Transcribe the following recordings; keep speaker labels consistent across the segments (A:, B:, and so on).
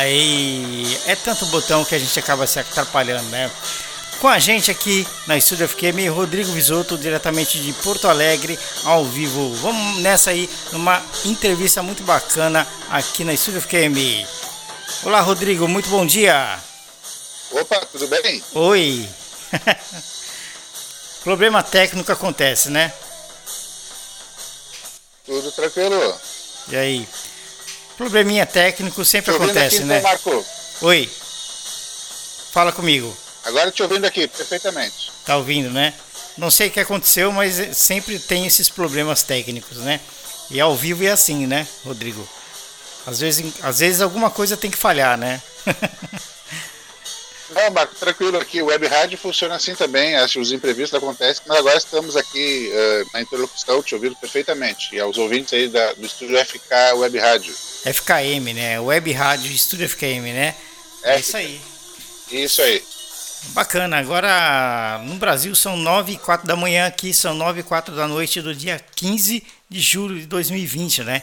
A: Aí é tanto botão que a gente acaba se atrapalhando, né? Com a gente aqui na Estúdio FQM, Rodrigo Visoto, diretamente de Porto Alegre, ao vivo. Vamos nessa aí, numa entrevista muito bacana aqui na Estúdio FQM. Olá, Rodrigo, muito bom dia.
B: Opa, tudo bem?
A: Oi. Problema técnico acontece, né?
B: Tudo tranquilo.
A: E aí? Probleminha técnico sempre acontece, né? Marco. Oi. Fala comigo.
B: Agora te ouvindo aqui, perfeitamente.
A: Tá ouvindo, né? Não sei o que aconteceu, mas sempre tem esses problemas técnicos, né? E ao vivo é assim, né, Rodrigo? Às vezes, às vezes alguma coisa tem que falhar, né?
B: Não, Marco, tranquilo aqui. O Web Rádio funciona assim também. Acho que os imprevistos acontecem, mas agora estamos aqui uh, na interlocução, te ouvindo perfeitamente. E aos ouvintes aí da, do estúdio FK Web Rádio.
A: FKM, né? Web Rádio Estúdio FKM, né? É, é isso aí.
B: Isso aí.
A: Bacana. Agora no Brasil são 9 e 4 da manhã, aqui são 9 e 4 da noite do dia 15 de julho de 2020, né?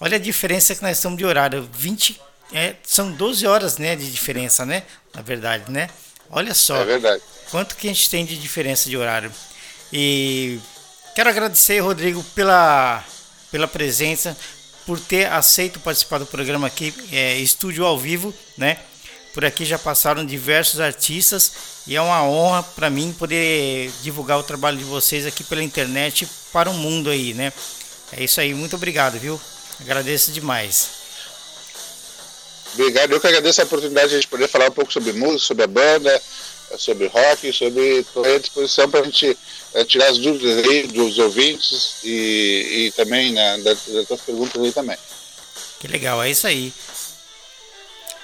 A: Olha a diferença que nós estamos de horário. 20, é, são 12 horas né, de diferença, né? Na verdade, né? Olha só.
B: É verdade.
A: Quanto que a gente tem de diferença de horário. E quero agradecer, Rodrigo, pela, pela presença, por ter aceito participar do programa aqui, é, Estúdio ao Vivo, né? Por aqui já passaram diversos artistas e é uma honra para mim poder divulgar o trabalho de vocês aqui pela internet para o mundo aí, né? É isso aí, muito obrigado, viu? Agradeço demais.
B: Obrigado, eu que agradeço a oportunidade de poder falar um pouco sobre música, sobre a banda, sobre rock, sobre toda a disposição para a gente é, tirar as dúvidas aí dos ouvintes e, e também né, das, das perguntas aí também.
A: Que legal, é isso aí.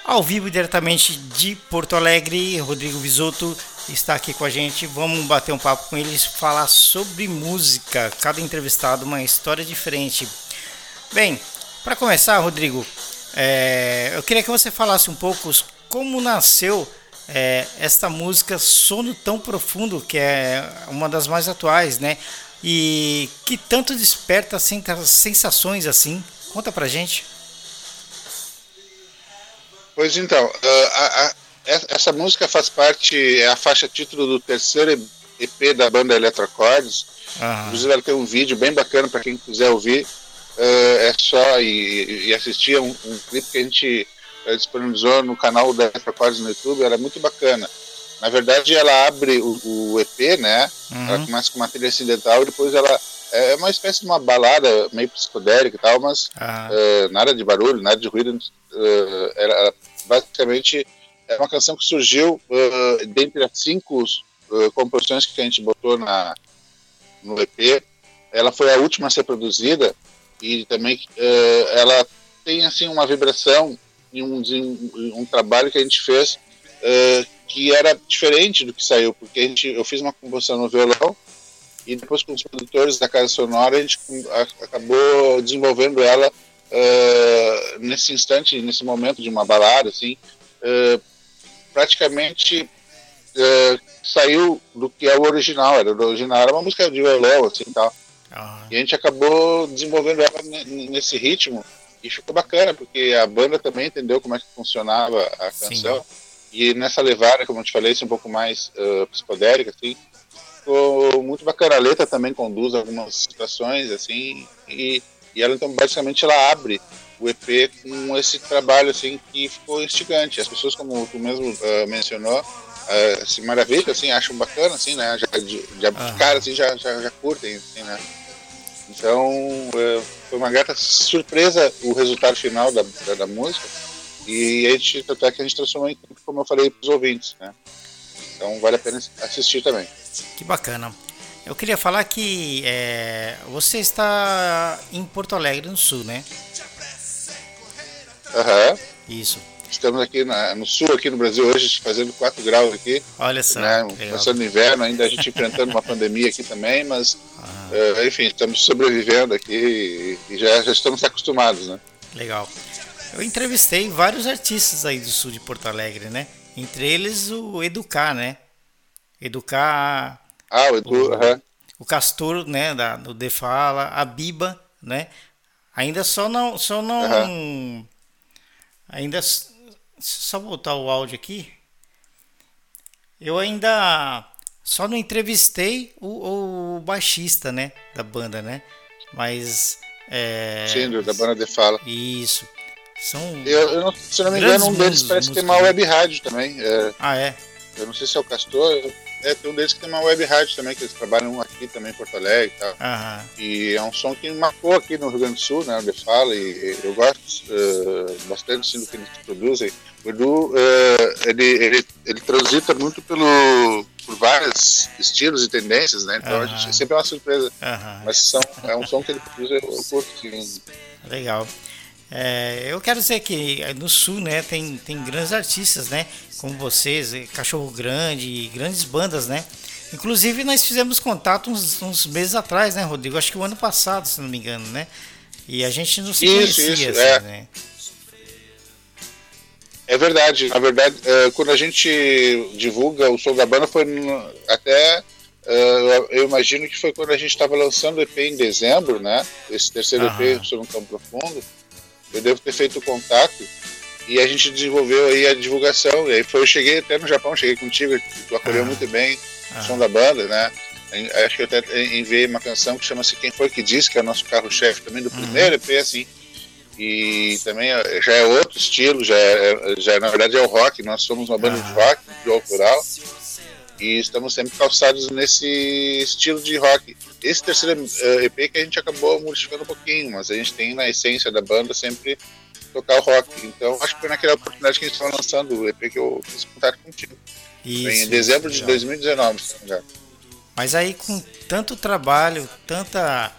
A: Ao vivo diretamente de Porto Alegre, Rodrigo Visoto está aqui com a gente. Vamos bater um papo com eles, falar sobre música. Cada entrevistado uma história diferente. Bem, para começar, Rodrigo, é, eu queria que você falasse um pouco como nasceu é, esta música Sono Tão Profundo, que é uma das mais atuais, né? E que tanto desperta sensações assim. Conta pra gente.
B: Pois então, a, a, essa música faz parte, é a faixa título do terceiro EP da banda Eletrocordes. Inclusive, ela tem um vídeo bem bacana para quem quiser ouvir é só ir, ir assistir um, um, clipe que a gente uh, disponibilizou no canal da Retrocords no YouTube, era muito bacana. Na verdade, ela abre o, o EP, né? Uhum. Ela começa com uma trilha incidental e depois ela é uma espécie de uma balada meio psicodélica e tal, mas uh, nada de barulho, nada de ruído. Uh, era, basicamente é uma canção que surgiu uh, dentre as cinco composições que a gente botou na, no EP. Ela foi a última a ser produzida e também uh, ela tem assim uma vibração e um, um, trabalho que a gente fez uh, que era diferente do que saiu, porque a gente, eu fiz uma composição no violão e depois com os produtores da Casa Sonora a gente acabou desenvolvendo ela uh, nesse instante, nesse momento de uma balada, assim, praticamente saiu do que é o original, era o original, era uma música de violão, assim, tal. Ah. E a gente acabou desenvolvendo ela nesse ritmo e ficou bacana, porque a banda também entendeu como é que funcionava a canção. Sim. E nessa levada, como eu te falei, assim, um pouco mais uh, psicodélica, assim, ficou muito bacana. A letra também conduz algumas situações, assim, e, e ela, então, basicamente, ela abre o EP com esse trabalho, assim, que ficou instigante. As pessoas, como tu mesmo uh, mencionou, uh, se maravilham, assim, acham bacana, assim, né, já, de, de, ah. cara, assim, já, já, já curtem, assim, né. Então, é, foi uma grata surpresa o resultado final da, da, da música. E a gente, até que a gente transformou em como eu falei para os ouvintes, né? Então vale a pena assistir também.
A: Que bacana. Eu queria falar que é, você está em Porto Alegre, no Sul, né?
B: Aham. Uhum.
A: Isso.
B: Estamos aqui na, no sul, aqui no Brasil, hoje, fazendo 4 graus aqui.
A: Olha só.
B: Né, passando inverno, ainda a gente enfrentando uma pandemia aqui também, mas, uh, enfim, estamos sobrevivendo aqui e, e já, já estamos acostumados, né?
A: Legal. Eu entrevistei vários artistas aí do sul de Porto Alegre, né? Entre eles o Educar, né? Educar.
B: Ah, o Edu, o, uhum.
A: o Castor, né? Da, do Defala, a Biba, né? Ainda só não. Só não. Uhum. Ainda só voltar o áudio aqui. Eu ainda só não entrevistei o, o baixista, né? Da banda, né? Mas. É...
B: Da banda de fala.
A: Isso. São.
B: Eu, eu não, se não me engano, um deles parece que tem uma web rádio também. É...
A: Ah, é?
B: Eu não sei se é o Castor. É, tem um deles que tem uma web rádio também, que eles trabalham aqui também em Porto Alegre e tal.
A: Aham.
B: E é um som que marcou aqui no Rio Grande do Sul, né? Onde fala, e eu gosto uh, bastante assim, do que eles produzem. O Edu, uh, ele, ele, ele transita muito pelo, por vários estilos e tendências, né? Então a gente sempre é uma surpresa. Mas são, é um som que ele produz, eu, eu curto, sim.
A: Legal. É, eu quero dizer que no sul, né, tem, tem grandes artistas, né, como vocês, Cachorro Grande, grandes bandas, né. Inclusive nós fizemos contato uns, uns meses atrás, né, Rodrigo? Acho que o ano passado, se não me engano, né. E a gente não se
B: isso,
A: conhecia,
B: isso,
A: assim,
B: é.
A: né.
B: É verdade. Na verdade, é, quando a gente divulga o som da banda foi até eu imagino que foi quando a gente estava lançando o EP em dezembro, né? Esse terceiro
A: Aham.
B: EP sobre um campo profundo. Eu devo ter feito o contato e a gente desenvolveu aí a divulgação. E aí foi, eu cheguei até no Japão, cheguei contigo, tu acolheu
A: Aham.
B: muito bem o
A: Aham.
B: som da banda, né? Acho que eu até enviei uma canção que chama-se Quem Foi Que Disse, que é o nosso carro-chefe também do
A: Uhum.
B: primeiro EP, assim. E também já é outro estilo, já é, já é- na verdade é o rock, nós somos uma banda de
A: Aham.
B: rock, de autoral, e estamos sempre calçados nesse estilo de rock. Esse terceiro eh, EP que a gente acabou modificando um pouquinho, mas a gente tem na essência da banda sempre tocar o rock. Então acho que foi naquela oportunidade que a gente estava lançando o EP que eu fiz contato contigo.
A: Isso,
B: em dezembro de
A: legal.
B: 2019, se não me engano.
A: Mas aí com tanto trabalho, tanta.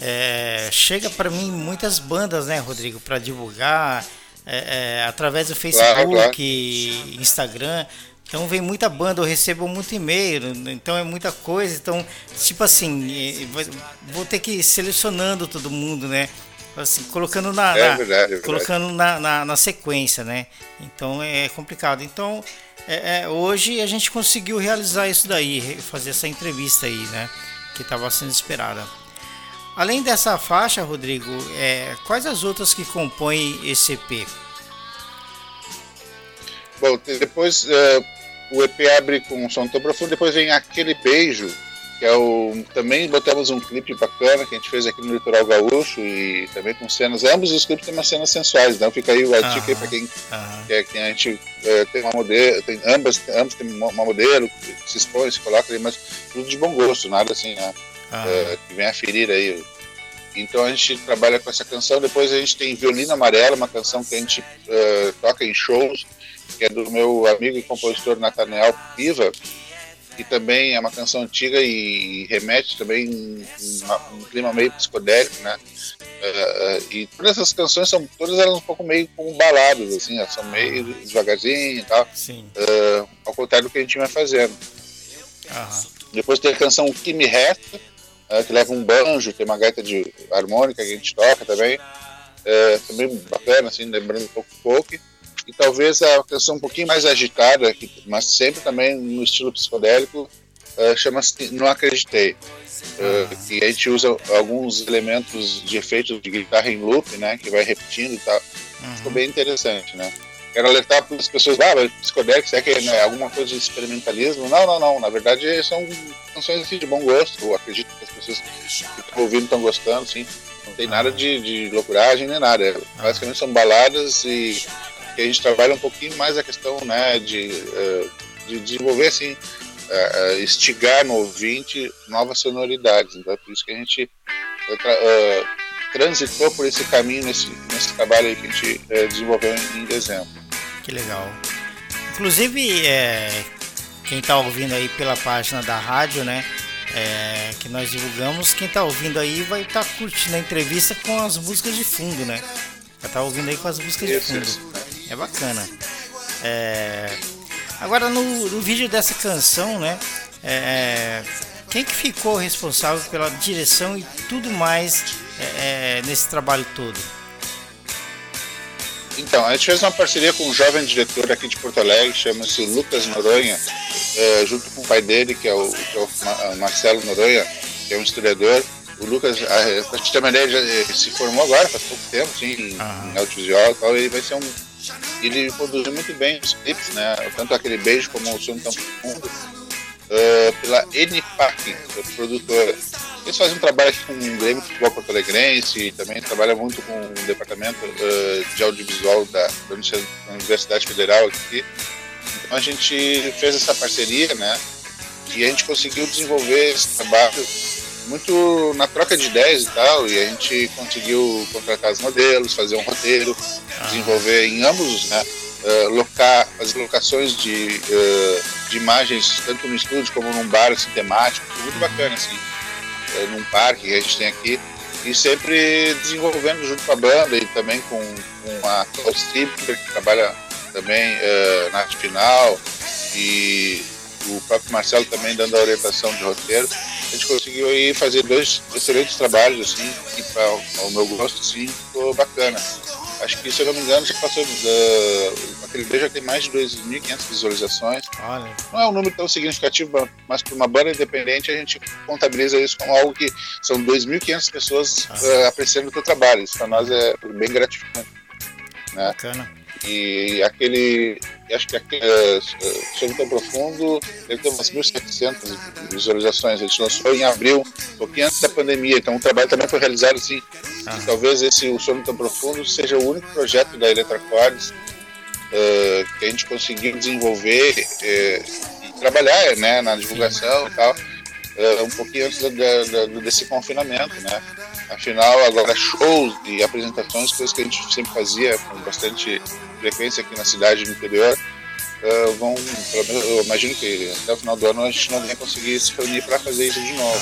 A: é, chega para mim muitas bandas, né, Rodrigo, para divulgar é, é, através do Facebook,
B: claro.
A: Instagram. Então vem muita banda, eu recebo muito e-mail, então é muita coisa. Então, tipo assim, vou ter que ir selecionando todo mundo, né? Assim, colocando na,
B: É
A: na-
B: verdade, é
A: colocando na, na, na sequência, né? Então é complicado. Então é, é, hoje a gente conseguiu realizar isso daí, fazer essa entrevista aí, né? Que estava sendo esperada. Além dessa faixa, Rodrigo, é, quais as outras que compõem esse EP?
B: Bom, depois eh, o EP abre com um som tão profundo, depois vem aquele beijo, que é o. Também botamos um clipe bacana que a gente fez aqui no Litoral Gaúcho e também com cenas. Ambos os clipes têm umas cenas sensuais, então fica aí o a dica aí pra quem
A: Aham,
B: quer que a gente eh, tem uma modelo, tem ambas, ambos tem uma modelo que se expõe, se coloca ali, mas tudo de bom gosto, nada assim, né? eh, que vem a ferir aí. Então a gente trabalha com essa canção. Depois a gente tem Violino Amarelo, uma canção que a gente eh, toca em shows, que é do meu amigo e compositor Nathaniel Piva, que também é uma canção antiga e remete também a um clima meio psicodélico, né? Eh, e todas essas canções são todas elas um pouco meio como baladas, assim, elas são meio devagarzinho e tal,
A: sim.
B: eh, ao contrário do que a gente vai fazendo.
A: Aham,
B: Depois tem a canção O Que Me Resta, que leva um banjo, tem uma gaita de harmônica que a gente toca também. Também bacana, assim, lembrando um pouco folk. E talvez a canção um pouquinho mais agitada, que- mas sempre também no estilo psicodélico, eh, chama-se Não Acreditei. Eh, que a gente usa alguns elementos de efeitos de guitarra em loop, né, que vai repetindo e tal. Ficou
A: uhum,
B: bem interessante, né? Quero alertar para as pessoas, ah, mas psicodélico, será que é né, alguma coisa de experimentalismo? Não, não, não. Na verdade, são canções assim, de bom gosto. Eu acredito que as pessoas que estão ouvindo estão gostando, sim. Não tem nada de, de loucuragem nem nada. É, Basicamente são baladas e que a gente trabalha um pouquinho mais a questão né, de, eh, de desenvolver, assim, eh, eh, estigar no ouvinte novas sonoridades. Então é por isso que a gente tra- transitou por esse caminho nesse, nesse trabalho aí que a gente desenvolveu em, em dezembro.
A: que legal. Inclusive, é, quem está ouvindo aí pela página da rádio, né? é, que nós divulgamos, quem está ouvindo aí vai estar curtindo a entrevista com as músicas de fundo, né? Vai estar ouvindo aí com as músicas de
B: Isso,
A: fundo.
B: isso.
A: É bacana. É, Agora no, no vídeo dessa canção, né? é, quem que ficou responsável pela direção e tudo mais é, é, nesse trabalho todo?
B: Então, a gente fez uma parceria com um jovem diretor aqui de Porto Alegre, chama-se Lucas Noronha, eh, junto com o pai dele, que é o, que é o Ma- Marcelo Noronha, que é um historiador. O Lucas, ah, pra te ter uma ideia, já se formou agora, faz pouco tempo, assim, em audiovisual e tal, ele vai ser um, ele produziu muito bem os clipes, né? Tanto aquele beijo como o som tão profundo, uh, pela NPAC, produtora. Eles fazem um trabalho aqui com o Grêmio Futebol Porto Alegrense e também trabalha muito com o departamento uh, de audiovisual da, da Universidade Federal aqui. Então a gente fez essa parceria, né? E a gente conseguiu desenvolver esse trabalho muito na troca de ideias e tal, e a gente conseguiu contratar os modelos, fazer um roteiro, ah. desenvolver em ambos, né? Uh, locar, fazer locações de, uh, de imagens tanto no estúdio como num bar assim, temático, muito bacana assim, uh, num parque que a gente tem aqui, e sempre desenvolvendo junto com a banda e também com, com a Klaus Stripper, que trabalha também na arte final, e o próprio Marcelo também dando a orientação de roteiro a gente conseguiu aí fazer dois excelentes trabalhos, assim, que para ao meu gosto, sim, ficou bacana. Acho que, se eu não me engano, já passou da. Aquele vídeo já tem mais de 2.500 visualizações. Olha. Não é um número tão significativo, mas para uma banda independente a gente contabiliza isso como algo que são 2.500 pessoas uh, apreciando o teu trabalho. Isso para nós é bem gratificante. Né? Bacana. E aquele, acho que uh, Sono Tão Profundo, ele tem umas 1.700 visualizações. A gente lançou em abril, um pouquinho antes da pandemia. Então o trabalho também foi realizado assim. Ah. talvez esse O Sono Tão Profundo seja o único projeto da Eletracordes uh, que a gente conseguiu desenvolver uh, e trabalhar né, na divulgação e tal, uh, um pouquinho antes da, da, desse confinamento, né? Afinal, agora shows e apresentações, coisas que a gente sempre fazia com bastante frequência aqui na cidade do interior, uh, vão, eu imagino que até o final do ano a gente não vai conseguir se reunir para fazer isso de novo.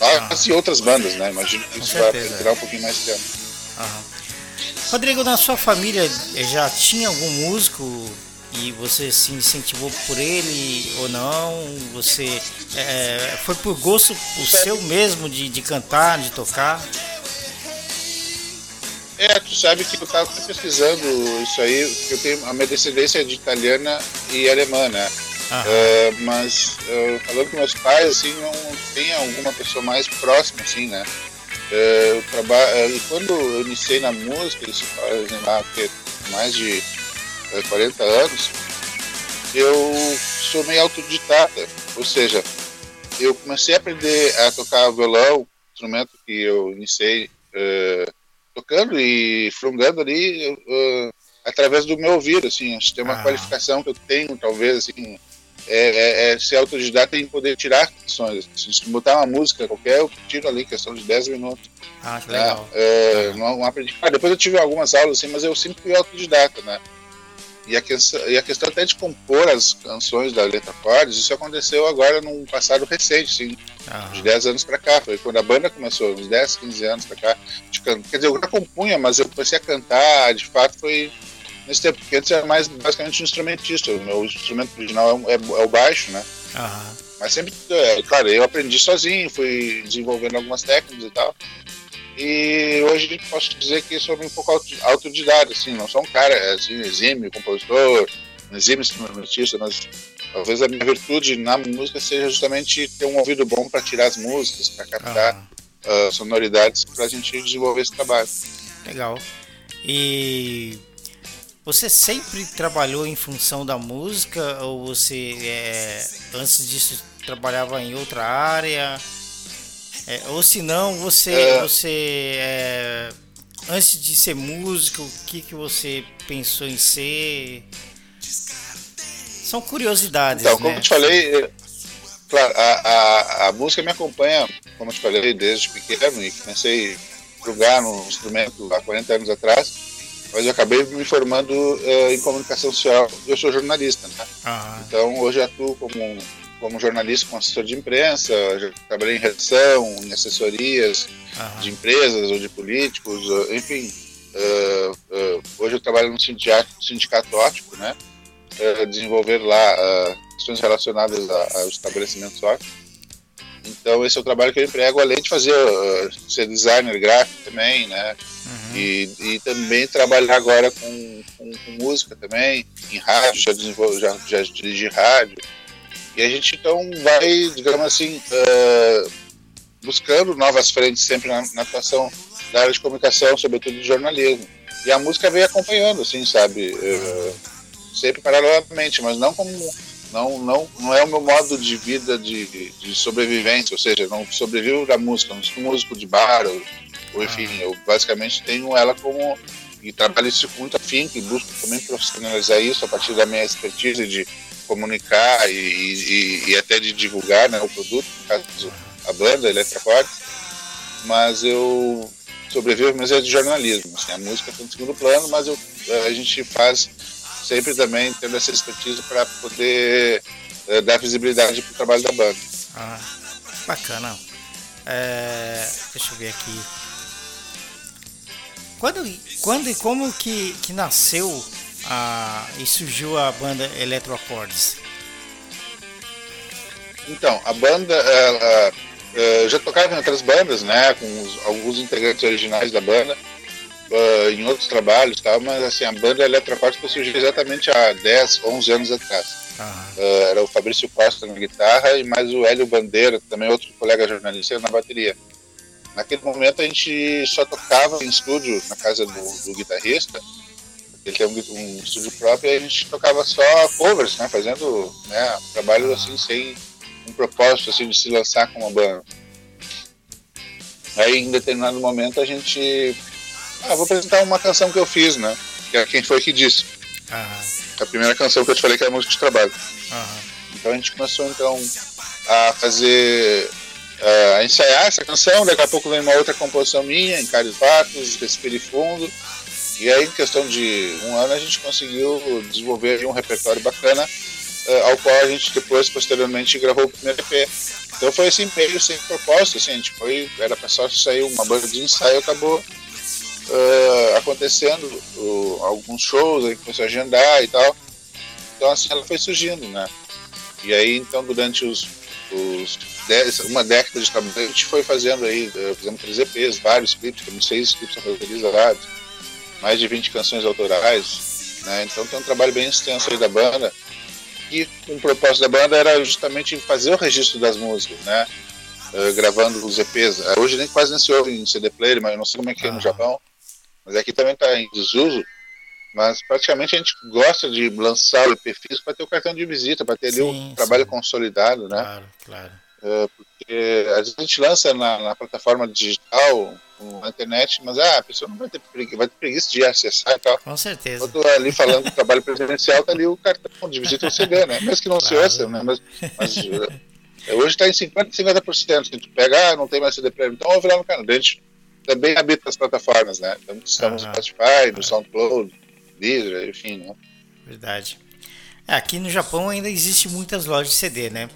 B: Ah, né? ah, e outras bandas, né? Imagino que isso vai durar um pouquinho mais tempo.
A: Aham. Rodrigo, na sua família já tinha algum músico e você se incentivou por ele ou não? Você é, foi por gosto o seu mesmo de, de cantar, de tocar?
B: É, tu sabe que eu estava pesquisando isso aí, porque eu tenho a minha descendência é de italiana e alemã, né? Uh, mas uh, falando com meus pais, assim, não tem alguma pessoa mais próxima, assim, né? Uh, eu trabalho, e quando eu iniciei na música, isso fazem lá mais de 40 anos, eu sou meio autodidata, ou seja, eu comecei a aprender a tocar violão, instrumento que eu iniciei uh, tocando e frungando ali uh, através do meu ouvido, assim, acho que tem uma ah. qualificação que eu tenho, talvez, assim, é, é, é ser autodidata em poder tirar canções. Assim, se botar uma música qualquer, eu tiro ali, questão de 10 minutos.
A: Ah, que legal.
B: É, ah. não, não aprendi. Ah, depois eu tive algumas aulas, assim, mas eu sempre fui autodidata, né? E a, questão, e a questão até de compor as canções da Letra Cordes, isso aconteceu agora num passado recente, assim, de 10 anos para cá. Foi quando a banda começou, uns 10, 15 anos para cá. De Quer dizer, eu já compunha, mas eu comecei a cantar, de fato, foi nesse tempo, porque antes era mais basicamente um instrumentista. O meu instrumento original é, é, é o baixo, né? Mas sempre, é, claro, eu aprendi sozinho, fui desenvolvendo algumas técnicas e tal. E hoje posso dizer que sou um pouco autodidata, assim, não sou um cara assim, exímio, compositor, exímio instrumentista, mas talvez a minha virtude na música seja justamente ter um ouvido bom para tirar as músicas, para captar ah. uh, sonoridades para a gente desenvolver esse trabalho.
A: Legal. E você sempre trabalhou em função da música ou você é, antes disso trabalhava em outra área? É, ou se não, você, é... você é, antes de ser músico, o que, que você pensou em ser? São curiosidades.
B: Então, como né? eu te falei, claro, a, a, a música me acompanha, como eu te falei, desde pequeno e comecei a jogar no instrumento há 40 anos atrás, mas eu acabei me formando uh, em comunicação social. Eu sou jornalista, né? Ah. Então hoje atuo como como jornalista, como assessor de imprensa, trabalhei em redação, em assessorias Aham. de empresas ou de políticos, enfim. Uh, uh, hoje eu trabalho no sindicato, sindicato ótico, né? Uh, desenvolver lá questões relacionadas aos estabelecimentos óticos. Então esse é o trabalho que eu emprego, além de fazer ser designer gráfico também, né? Uhum. E, e, também trabalhar agora com, com, com, música também, em rádio, já, já, já dirigi rádio, e a gente então vai, digamos assim, uh, buscando novas frentes sempre na, na atuação da área de comunicação, sobretudo de jornalismo. E a música veio acompanhando, assim, sabe? Uh, sempre paralelamente, mas não como não, não, não é o meu modo de vida de, de sobrevivência, ou seja, não sobrevivo da música, não sou músico de bar, ou, ou enfim, ah. eu basicamente tenho ela como. E trabalho isso com muito afinco e busco também profissionalizar isso a partir da minha expertise de comunicar e, e, e até de divulgar né, o produto, no caso a banda, Eletracord, mas eu sobrevivo, mas é de jornalismo. Assim, a música está no segundo plano, mas eu, a gente faz sempre também tendo essa expertise para poder é, dar visibilidade para o trabalho da banda.
A: Ah, bacana. É, deixa eu ver aqui. Quando, quando e como que, que nasceu a, e surgiu a banda Eletroacordes?
B: Então, a banda ela, ela, já tocava em outras bandas, né, com os, alguns integrantes originais da banda, uh, em outros trabalhos, tal, mas assim, a banda Eletroacústica surgiu exatamente há 10, 11 anos atrás. Uh, era o Fabrício Costa na guitarra e mais o Hélio Bandeira, também outro colega jornalista, na bateria. Naquele momento a gente só tocava em estúdio na casa do, do guitarrista, ele tem um, um, estúdio próprio e a gente tocava só covers, né, fazendo né, trabalho assim sem um propósito assim de se lançar com uma banda. Aí em determinado momento a gente ah, vou apresentar uma canção que eu fiz, né? Que é Quem Foi Que Disse. A primeira canção que eu te falei que é a música de trabalho. Então a gente começou então a fazer. Uh, a ensaiar essa canção, daqui a pouco vem uma outra composição minha, em Cários Vatos, Respire Fundo. E aí, em questão de um ano, a gente conseguiu desenvolver um repertório bacana, uh, ao qual a gente depois, posteriormente, gravou o primeiro EP. Então foi assim, meio sem propósito, assim, gente foi, era só sair uma banda de ensaio, acabou uh, acontecendo uh, alguns shows, aí começou a agendar e tal. Então assim ela foi surgindo, né? E aí então durante os, os dez, uma década de trabalho a gente foi fazendo aí, fizemos três EPs, vários clipes, temos seis clipes realizados, mais de 20 canções autorais, né? Então tem um trabalho bem extenso aí da banda. E o propósito da banda era justamente fazer o registro das músicas, né? Uh, gravando os EPs. Hoje nem quase nem se ouve em CD player, mas eu não sei como é que é no Japão mas aqui também está em desuso. Mas praticamente a gente gosta de lançar o EP físico para ter o cartão de visita, para ter sim, ali o sim. trabalho consolidado, né?
A: Claro, claro.
B: É, porque às vezes a gente lança na, na, plataforma digital, na internet, mas ah, a pessoa não vai ter, preguiça, vai ter preguiça de acessar e tal.
A: Com certeza.
B: Quando ali falando do trabalho presencial, tá ali o cartão de visita o CD, né? Mesmo que não claro. se ouça, né? Mas, mas é, hoje está em 50% 50%. Se tu pega, ah, não tem mais CD prévio, então ouve lá no canal. A gente também habita as plataformas, né? Então, estamos no Spotify, no SoundCloud, Deezer, enfim, né?
A: Verdade. É, aqui no Japão ainda existe muitas lojas de CD, né?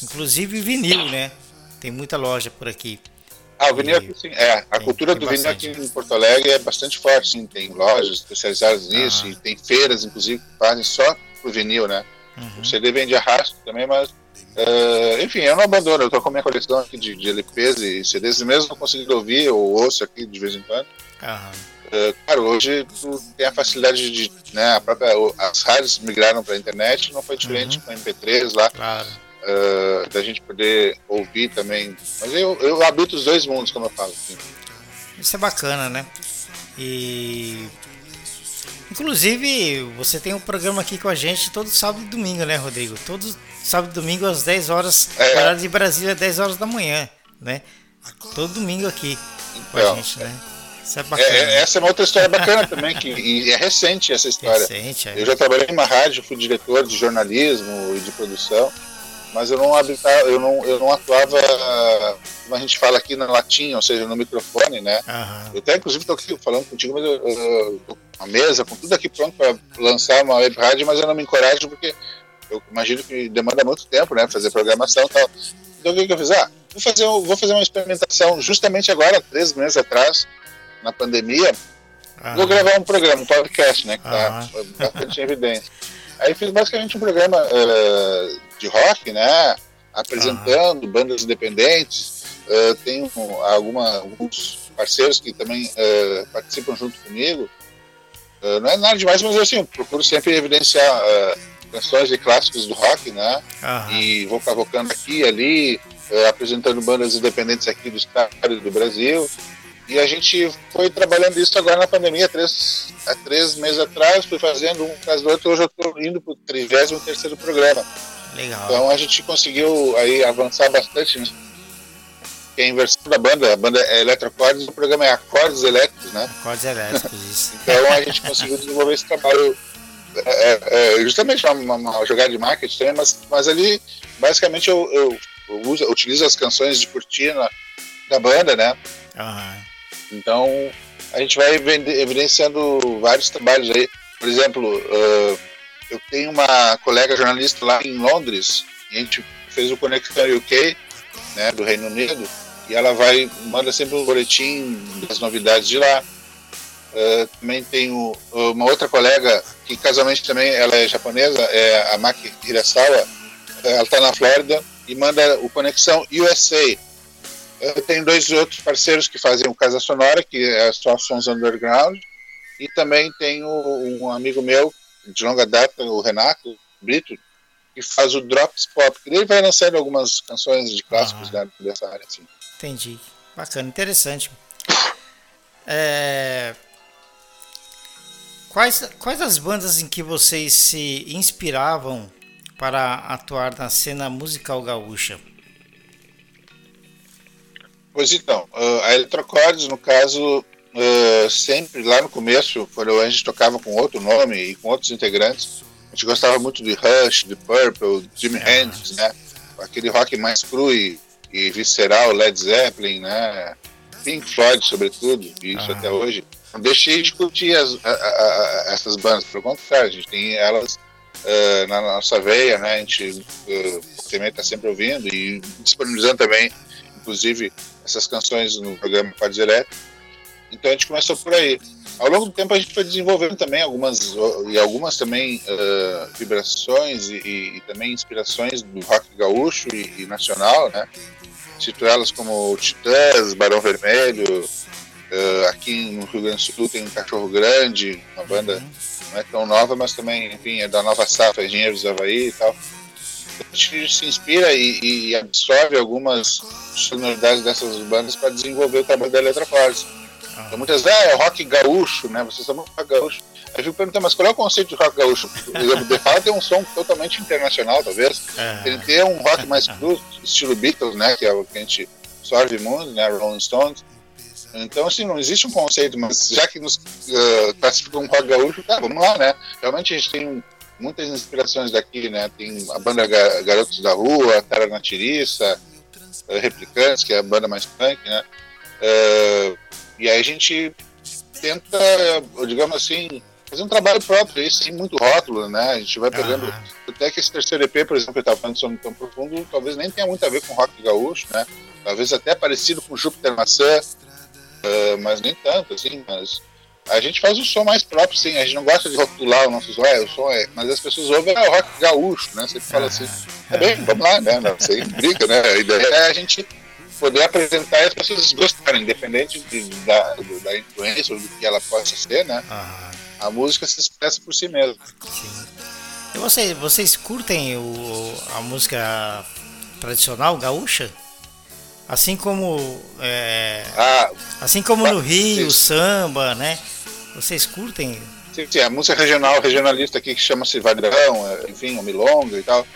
A: Inclusive vinil, né? Tem muita loja por aqui.
B: Ah, o vinil aqui sim. É, a tem, cultura tem do bastante. vinil aqui em Porto Alegre é bastante forte, sim. Tem lojas especializadas nisso ah. e tem feiras, inclusive, que fazem só pro vinil, né? Uhum. O CD vem de arrasto também, mas Uh, enfim, eu não abandono, eu tô com a minha coleção aqui de, de LPs e CDs, mesmo não conseguindo ouvir, eu ouço aqui de vez em quando. Uh, claro, hoje tu tem a facilidade de. Né, a própria, as rádios migraram para a internet, não foi diferente uhum. com MP3 lá.
A: Claro.
B: Uh, da gente poder ouvir também. Mas eu, eu habito os dois mundos, como eu falo. Assim.
A: Isso é bacana, né? E. Inclusive, você tem um programa aqui com a gente todo sábado e domingo, né, Rodrigo? Todos sábado e domingo às 10 horas, é. horário de Brasília, 10 horas da manhã, né? Todo domingo aqui com a então, gente, né? É, é bacana. É,
B: essa é uma outra história bacana também, que e é recente essa história.
A: Recente, é.
B: Eu já trabalhei em uma rádio, fui diretor de jornalismo e de produção, mas eu não habitava, eu não, eu não atuava, como a gente fala aqui na latinha, ou seja, no microfone, né?
A: Uhum.
B: Eu até inclusive estou aqui falando contigo, mas eu, eu, com a mesa, com tudo aqui pronto para lançar uma web rádio, mas eu não me encorajo porque eu imagino que demanda muito tempo, né? Fazer programação e tal. Então o que, que eu fiz? Ah, vou fazer, vou fazer uma experimentação justamente agora, três meses atrás, na pandemia. Ah. Vou gravar um programa, um podcast, né? Que tá bastante em evidência. Aí fiz basicamente um programa uh, de rock, né? Apresentando bandas independentes. Uh, tenho alguma, alguns parceiros que também uh, participam junto comigo. não é nada demais, mas assim, procuro sempre evidenciar canções e clássicos do rock, né? E vou cavocando aqui e ali, apresentando bandas independentes aqui do estado e do Brasil. E a gente foi trabalhando isso agora na pandemia, três, há três meses atrás, fui fazendo um atrás do outro, hoje eu estou indo para o 33 programa.
A: Legal.
B: Então a gente conseguiu aí avançar bastante, né? Que é a inversão da banda, a banda é Eletrocordes, o programa é Acordes Elétricos, né?
A: Acordes Elétricos, isso.
B: então a gente conseguiu desenvolver esse trabalho é, é, justamente uma, uma, jogada de marketing também, mas, mas ali basicamente eu, eu, eu, uso, eu utilizo as canções de cortina da banda, né?
A: Uhum.
B: Então a gente vai evidenciando vários trabalhos aí. Por exemplo, uh, eu tenho uma colega jornalista lá em Londres, e a gente fez o Conexão UK, né, do Reino Unido, e ela vai, manda sempre um boletim das novidades de lá. Uh, também tenho uma outra colega que casualmente também ela é japonesa, é a Maki Hirasawa, ela está na Flórida e manda o Conexão USA. Eu tenho dois outros parceiros que fazem o Casa Sonora, que é só Sons Underground, e também tenho um amigo meu de longa data, o Renato Brito, que faz o Drops Pop, que ele vai lançando algumas canções de clássicos ah, dessa área. Assim.
A: Entendi. Bacana, interessante. É... Quais, quais as bandas em que vocês se inspiravam para atuar na cena musical gaúcha?
B: Pois então, a Eletrocordes, no caso, uh, sempre lá no começo, quando a gente tocava com outro nome e com outros integrantes, a gente gostava muito de Rush, de Purple, Jimi ah. Hendrix, né? Aquele rock mais cru e, e visceral, Led Zeppelin, né? Pink Floyd, sobretudo, e isso ah. até hoje. Não deixei de curtir as, a, a, a, essas bandas, pelo contrário, a gente tem elas uh, na nossa veia, né? A gente uh, também está sempre ouvindo e disponibilizando também, inclusive, essas canções no programa Quadros Elétricos. Então a gente começou por aí. Ao longo do tempo a gente foi desenvolvendo também algumas e algumas também uh, vibrações e, e, e, também inspirações do rock gaúcho e, e nacional, né? Cito elas como Titãs, Barão Vermelho, uh, aqui no Rio Grande do Sul tem um Cachorro Grande, uma banda não é tão nova, mas também, enfim, é da nova safra, Engenheiros do Havaí e tal. A gente se inspira e, e absorve algumas sonoridades dessas bandas para desenvolver o trabalho da Eletroforce. Então, muitas vezes, ah, é rock gaúcho, né? Vocês estão rock gaúcho. Aí eu fico perguntando, mas qual é o conceito de rock gaúcho? Por exemplo, The Fala tem um som totalmente internacional, talvez. É. Ele tem um rock mais cru, estilo Beatles, né? Que é o que a gente absorve muito, né? Rolling Stones. Então, assim, não existe um conceito, mas já que nos uh, classificam um rock gaúcho, tá, vamos lá, né? Realmente a gente tem muitas inspirações daqui, né? Tem a banda Garotos da Rua, Terra na Tiriça, uh, Replicantes, que é a banda mais punk, né? Uh, e aí a gente tenta, digamos assim, fazer um trabalho próprio, aí sem muito rótulo, né? A gente vai pegando. Ah. Até que esse terceiro EP, por exemplo, que eu estava falando sobre tão profundo, talvez nem tenha muito a ver com rock gaúcho, né? Talvez até parecido com Júpiter Maçã, uh, mas nem tanto, assim, mas. A gente faz o som mais próprio, sim. A gente não gosta de rotular o nosso som, é, o som é. Mas as pessoas ouvem é o rock gaúcho, né? Você fala assim, é bem, vamos lá, né? Não, sem briga, né? A ideia é a gente poder apresentar e as pessoas gostarem, independente de, da, da influência ou do que ela possa ser, né? A música se expressa por si mesma.
A: Sim. E você, vocês curtem o, a música tradicional gaúcha? Assim como é,
B: ah,
A: assim como no Rio, sim. samba, né? Vocês curtem?
B: Sim, sim, a música regional, regionalista aqui que chama-se Vadrão, é, enfim, o Milonga e tal.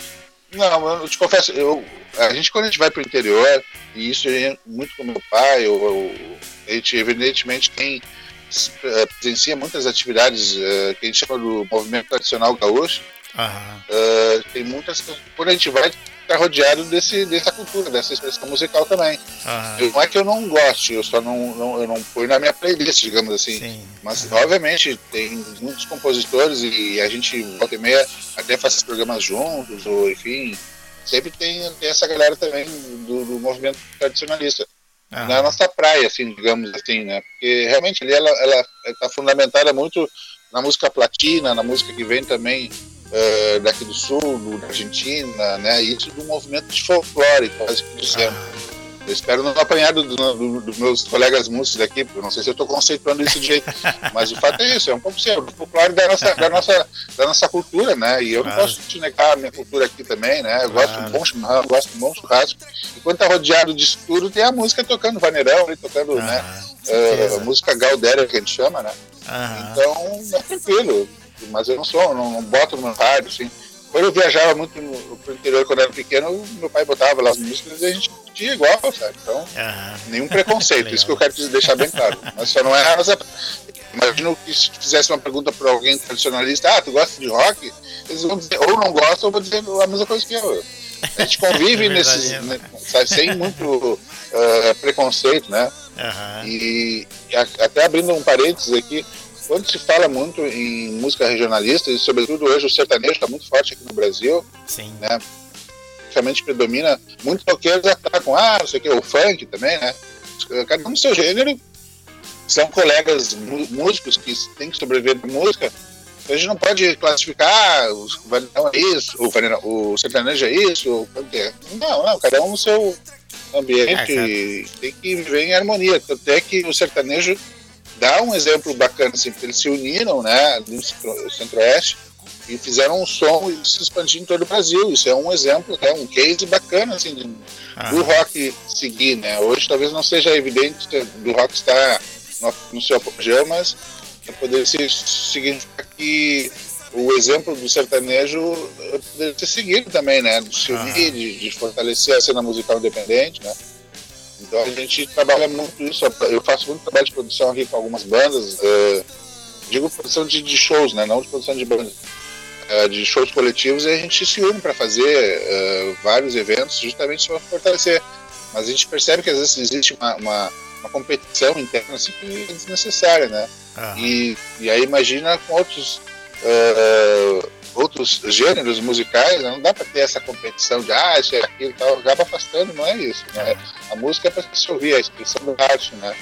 B: Não, eu te confesso, eu, a gente quando a gente vai para o interior, e isso é muito com meu pai, eu, eu, a gente evidentemente tem uh, presencia muitas atividades uh, que a gente chama do movimento tradicional gaúcho. Uh, tem muitas quando a gente vai está rodeado desse, dessa cultura, dessa expressão musical também. Uhum. Não é que eu não goste, eu só não, não, eu não ponho na minha playlist, digamos assim. Sim. Mas, obviamente, tem muitos compositores e a gente, volta e meia, até faz esses programas juntos, ou enfim, sempre tem, tem essa galera também do, do movimento tradicionalista. Uhum. Na nossa praia, assim, digamos assim, né? Porque realmente ali ela está fundamentada muito na música platina, na música que vem também daqui do sul, do, da Argentina, né? Isso do movimento de folclore, quase que dizendo. Eu espero não apanhar dos do, do meus colegas músicos daqui, porque eu não sei se eu estou conceituando isso de jeito. Mas o fato é isso, é um pouco assim, é o folclore da nossa, da, nossa, da nossa cultura, né? E eu claro. não posso te negar a minha cultura aqui também, né? Eu claro. gosto de um bom chimarrão, gosto de um bom churrasco. E quando tá rodeado disso tudo, tem a música tocando vaneirão, tocando, ah, né? Uh, música gaudéria que a gente chama, né? Ah. Então, é tranquilo. Mas eu não sou, não, não boto no rádio, assim. Quando eu viajava muito no, pro interior quando eu era pequeno, meu pai botava lá as músicas e a gente tinha igual, sabe? Então, uhum. nenhum preconceito, isso que eu quero deixar bem claro. Mas só não é a nossa. Imagino que se fizesse uma pergunta para alguém tradicionalista, ah, tu gosta de rock? Eles vão dizer, ou não gostam, ou vão dizer a mesma coisa que eu. A gente convive é nesses, né, sabe, sem muito uh, preconceito, né? Uhum. E, e até abrindo um parênteses aqui, quando se fala muito em música regionalista, e sobretudo hoje o sertanejo está muito forte aqui no Brasil, Sim. né? Praticamente predomina, muitos toqueiros atacam, ah, não sei o que, o funk também, né? Cada um seu gênero, são colegas músicos que têm que sobreviver da música, a gente não pode classificar o varinão é isso, o, o sertanejo é isso, o é. Não, não, cada um no seu ambiente é, tem que viver em harmonia. Tanto é que o sertanejo dá um exemplo bacana, assim, porque eles se uniram, né, no Centro-Oeste, e fizeram um som e se expandir em todo o Brasil. Isso é um exemplo, é um case bacana, assim, ah. do rock seguir, né. Hoje talvez não seja evidente do rock estar no, no seu apogeu, mas poder significar que o exemplo do sertanejo poderia ser seguido também, né, de se unir, ah. de, de fortalecer a cena musical independente, né. Então a gente trabalha muito isso. Eu faço muito trabalho de produção aqui com algumas bandas. É, digo produção de, de, shows, né? Não de produção de bandas. É, de shows coletivos e a gente se une para fazer é, vários eventos justamente para fortalecer. Mas a gente percebe que às vezes existe uma, uma, uma competição interna assim, que é desnecessária, né? E, e aí imagina com outros uh, outros gêneros musicais, não dá para ter essa competição de ah, isso é aquilo tal, acaba afastando, não é isso. Né? A música é para se ouvir, a expressão da arte, né?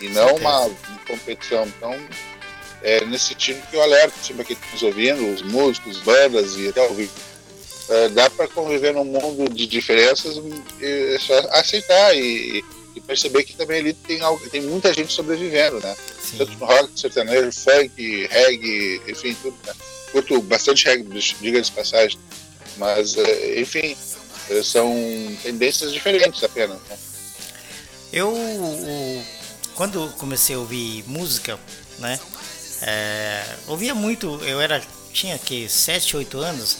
B: E não uma, competição. Então, é nesse sentido que eu alerto sempre aqui nos ouvindo, os músicos, bandas e até. É, dá para conviver num mundo de diferenças e é só aceitar e, e, perceber que também ali tem, algo, tem muita gente sobrevivendo, né? Sim. Tanto no rock, sertanejo, funk, reggae, enfim, tudo. Né? curto bastante reggae, diga de passagem, mas, eh, enfim, eh, são tendências diferentes apenas. Né?
A: Eu, quando comecei a ouvir música, né, é, ouvia muito, eu era, tinha que 7, 8 anos,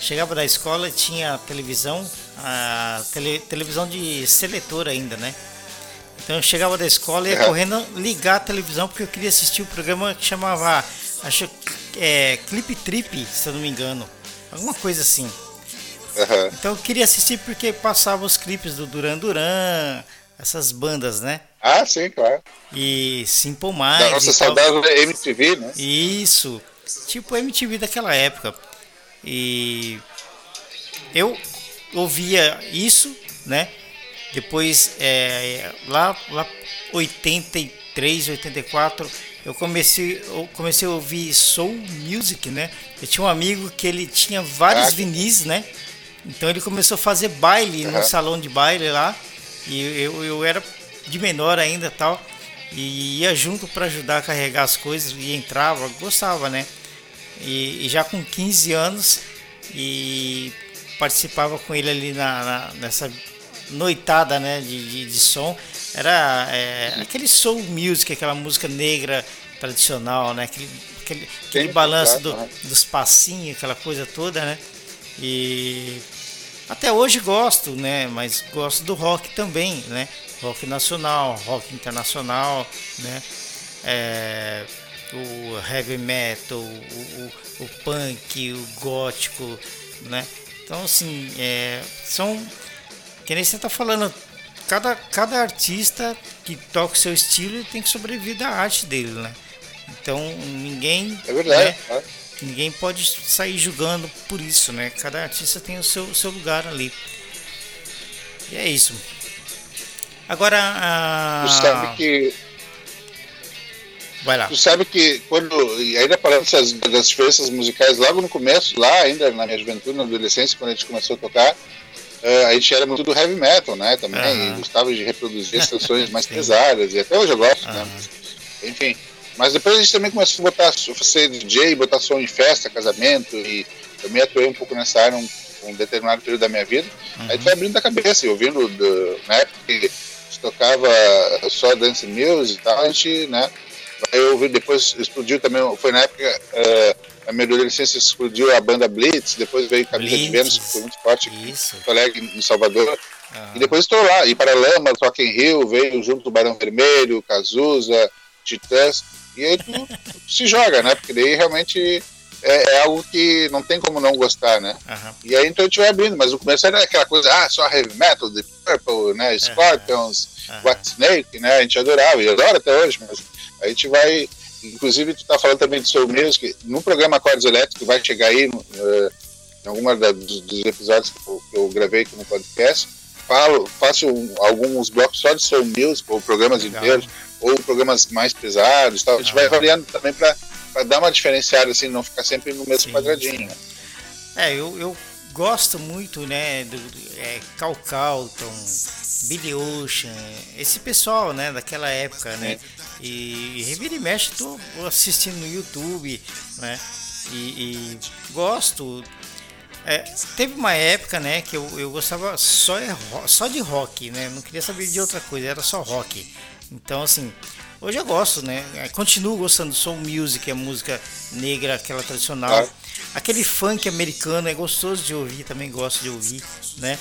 A: chegava da escola e tinha televisão, a tele, televisão de seletor ainda, né? Então eu chegava da escola e ia correndo ligar a televisão porque eu queria assistir o programa que chamava Acho é Clip Trip, se eu não me engano. Alguma coisa assim. Uhum. Então eu queria assistir porque passava os clipes do Duran Duran, essas bandas, né?
B: Ah, sim, claro.
A: E Simple Minds. Da
B: nossa saudável MTV, né?
A: Isso. Tipo MTV daquela época. E eu ouvia isso, né? Depois, é, lá, lá 83, 84, eu comecei, eu comecei a ouvir soul music, né? Eu tinha um amigo que ele tinha vários ah, vinis, né? Então ele começou a fazer baile uhum. no salão de baile lá. E eu, eu era de menor ainda tal. E ia junto para ajudar a carregar as coisas e entrava, gostava, né? E, e, já com 15 anos e participava com ele ali na, na nessa noitada né, de, de, de som. Era é, aquele soul music, aquela música negra tradicional, né? Aquele, aquele, aquele balanço do, dos passinhos, aquela coisa toda, né? E até hoje gosto, né? Mas gosto do rock também, né? Rock nacional, rock internacional, né? É, o heavy metal, o, o, o, punk, o gótico, né? Então, assim, é, são. Que nem você está falando, cada, cada artista que toca o seu estilo tem que sobreviver da arte dele, né? Então ninguém.
B: É verdade.
A: Né, ninguém pode sair julgando por isso, né? Cada artista tem o seu, seu lugar ali. E é isso. Agora. A...
B: Tu sabe que.
A: Vai lá.
B: Tu sabe que quando. Ainda falando das, das diferenças musicais, logo no começo, lá ainda na minha juventude, na adolescência, quando a gente começou a tocar, a gente era muito do heavy metal, né? Também, uhum. gostava de reproduzir as canções mais pesadas, e até hoje eu gosto, uhum. né? Enfim. Mas depois a gente também começou a botar, ser DJ, botar som em festa, casamento, e eu me atuei um pouco nessa área um, um determinado período da minha vida. Uhum. Aí tu vai abrindo a cabeça, e ouvindo, do, na época que tocava só dance music e tal, a gente, né? Eu ouvi, depois explodiu também, foi na época, uh, a minha adolescência explodiu a banda Blitz, depois veio Camisa Blitz. de Vênus, que foi muito forte aqui em Colega em Salvador. Uhum. E depois estou lá, e Paralamas, Rock in Rio, veio junto o Barão Vermelho, Cazuza, Titãs, e aí tu, tu se joga, né? Porque daí realmente é, é, algo que não tem como não gostar, né? Uhum. E aí então a gente vai abrindo, mas no começo era aquela coisa, ah, só heavy metal, The Purple, né? Scorpions, uhum. White Snake, né? A gente adorava, e adora até hoje, mas a gente vai. Inclusive, tu tá falando também de Soul Music, no programa Acordes Elétricos, que vai chegar aí uh, em alguma da, dos, dos, episódios que eu, que eu, gravei aqui no podcast, falo, faço um, alguns blocos só de Soul Music, ou programas Legal. inteiros, ou programas mais pesados, tal. a gente vai variando também para dar uma diferenciada, assim, não ficar sempre no mesmo sim, quadradinho. Sim.
A: É, eu, eu gosto muito, né, do, é, Cal Calton, Billy Ocean, esse pessoal, né, daquela época, né, e, e revira e mexe, tô assistindo no YouTube, né, e, e gosto. É, teve uma época, né, que eu, eu gostava só, só de rock, né, não queria saber de outra coisa, era só rock. Então, assim, hoje eu gosto, né? É, continuo gostando do soul music, a música negra, aquela tradicional. É. Aquele funk americano é gostoso de ouvir, também gosto de ouvir, né?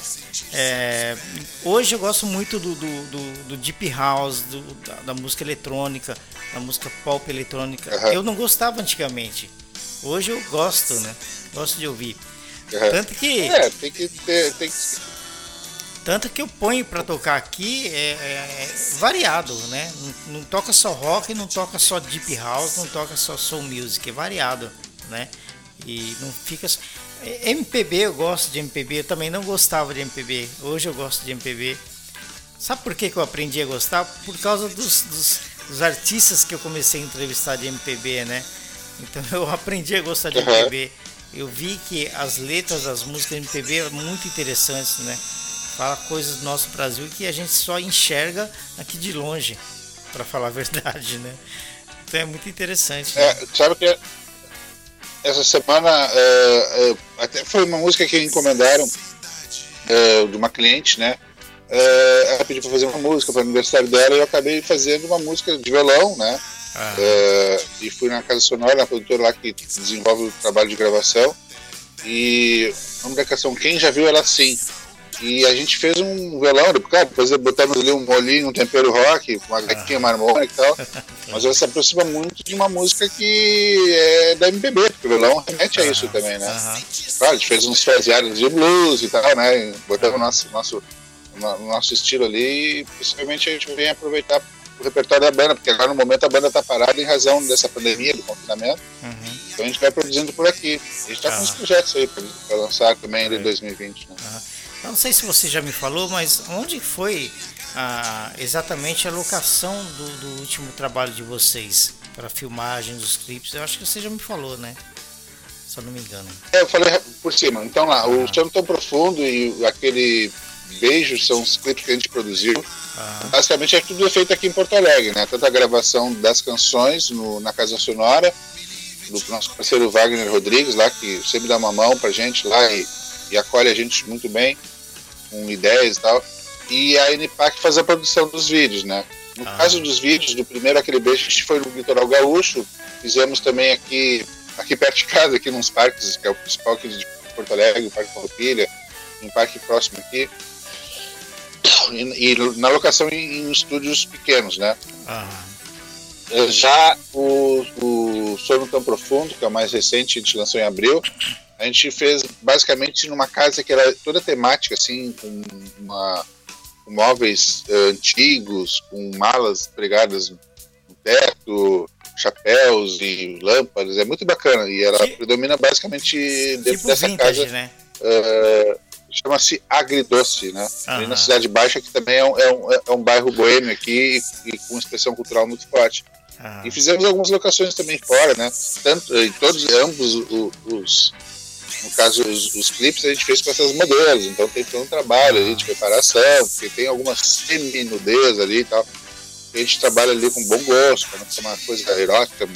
A: É, hoje eu gosto muito do, do, do, do deep house, do, da, da, música eletrônica, da música pop eletrônica. Uhum. Eu não gostava antigamente. Hoje eu gosto, né? Gosto de ouvir. Uhum. Tanto que.
B: É, tem que ter. Tem que
A: tanto que eu ponho para tocar aqui é, é, variado, né? Não, não, toca só rock, não toca só deep house, não toca só soul music, é variado, né? E não fica. MPB eu gosto de MPB, eu também não gostava de MPB, hoje eu gosto de MPB. Sabe por que, que eu aprendi a gostar? Por causa dos, dos, dos artistas que eu comecei a entrevistar de MPB, né? Então eu aprendi a gostar de MPB. Eu vi que as letras das músicas MPB eram muito interessantes, né? Fala coisas do nosso Brasil que a gente só enxerga aqui de longe, para falar a verdade, né? Então é muito interessante.
B: Né? É, sabe que essa semana é, é, até foi uma música que encomendaram é, de uma cliente, né? É, ela pediu para fazer uma música para o aniversário dela e eu acabei fazendo uma música de violão, né? Ah. É, e fui na Casa Sonora, na produtora lá que desenvolve o trabalho de gravação. E o nome da canção, quem já viu ela sim? E a gente fez um violão, cara, depois botamos ali um molinho, um tempero rock, uma gatinha marmônica e tal. Mas ela se aproxima muito de uma música que é da MPB, porque o violão remete a isso também, né? Claro, a gente fez uns fraseados de blues e tal, né? Botamos o nosso, nosso, nosso estilo ali e possivelmente a gente vem aproveitar o repertório da banda, porque agora no momento a banda está parada em razão dessa pandemia, do confinamento. Uhum. Então a gente vai produzindo por aqui. A gente está com uns projetos aí para lançar também em 2020. Né?
A: Eu não sei se você já me falou, mas onde foi ah, exatamente a locação do, do, último trabalho de vocês para filmagem dos clipes? Eu acho que você já me falou, né? Se eu não me engano.
B: É, eu falei por cima. Então lá, ah. o Chão Tão Profundo e aquele Beijo são os clipes que a gente produziu. Ah. Basicamente é tudo feito aqui em Porto Alegre, né? Tanto a gravação das canções no, na Casa Sonora, do nosso parceiro Wagner Rodrigues lá, que sempre dá uma mão pra gente lá e e acolhe a gente muito bem, com ideias e tal. E a NPAC faz a produção dos vídeos, né? No ah. caso dos vídeos, do primeiro aquele beijo, gente foi no Litoral Gaúcho, fizemos também aqui, aqui perto de casa, aqui nos parques, que é o principal aqui de Porto Alegre, o Parque Farroupilha, um parque próximo aqui. E, e na locação em, em, estúdios pequenos, né? Ah. Já o, o Sono Tão Profundo, que é o mais recente, a gente lançou em abril, a gente fez basicamente numa casa que era toda temática, assim, com, uma, com móveis uh, antigos, com malas pregadas no teto, chapéus e lâmpadas. É muito bacana. E ela que... predomina basicamente dentro tipo dessa vintage, casa. Né? Uh, Chama-se Agridoce, né? Ali na Cidade Baixa, que também é um, é um, é um bairro boêmio aqui e, e com expressão cultural muito forte. E fizemos algumas locações também fora, né? Tanto, em todos, ambos os, os no caso, os, os clipes a gente fez com essas modelos, então tem todo um trabalho ali de preparação, porque tem alguma semi-nudez ali e tal. A gente trabalha ali com bom gosto, para não ser uma coisa erótica,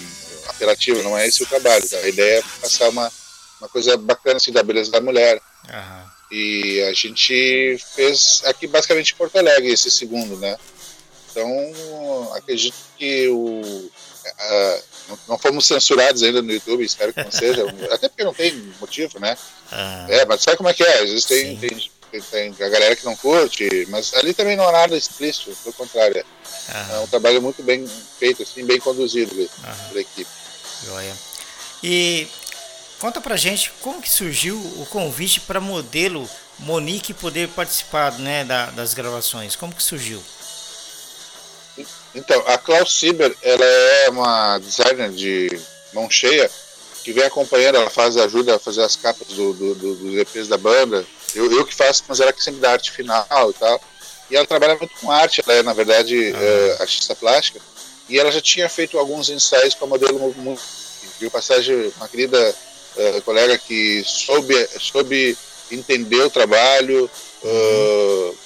B: apelativa, não é esse o trabalho. Tá? A ideia é passar uma, uma coisa bacana assim, da beleza da mulher. Uhum. E a gente fez aqui basicamente em Porto Alegre esse segundo, né? Então, acredito que o, uh, não fomos censurados ainda no YouTube, espero que não seja, até porque não tem motivo, né? Ah. É, mas sabe como é que é? Às vezes tem, tem, tem, a galera que não curte, mas ali também não há nada explícito, pelo contrário. Ah. É um trabalho muito bem feito, assim, bem conduzido ah. pela equipe.
A: Joia. E conta pra gente como que surgiu o convite para modelo Monique poder participar né, da, das gravações. Como que surgiu?
B: Então, a Klaus Sieber, ela é uma designer de mão cheia que vem acompanhando, ela faz ajuda a fazer as capas do, do, do, dos EPs da banda. Eu, eu que faço, mas ela que sempre dá arte final e tal. E ela trabalha muito com arte, ela é, na verdade, ah. é, artista plástica. E ela já tinha feito alguns ensaios com a modelo muito. Viu passagem, uma querida uh, colega que soube, soube entender o trabalho, uh,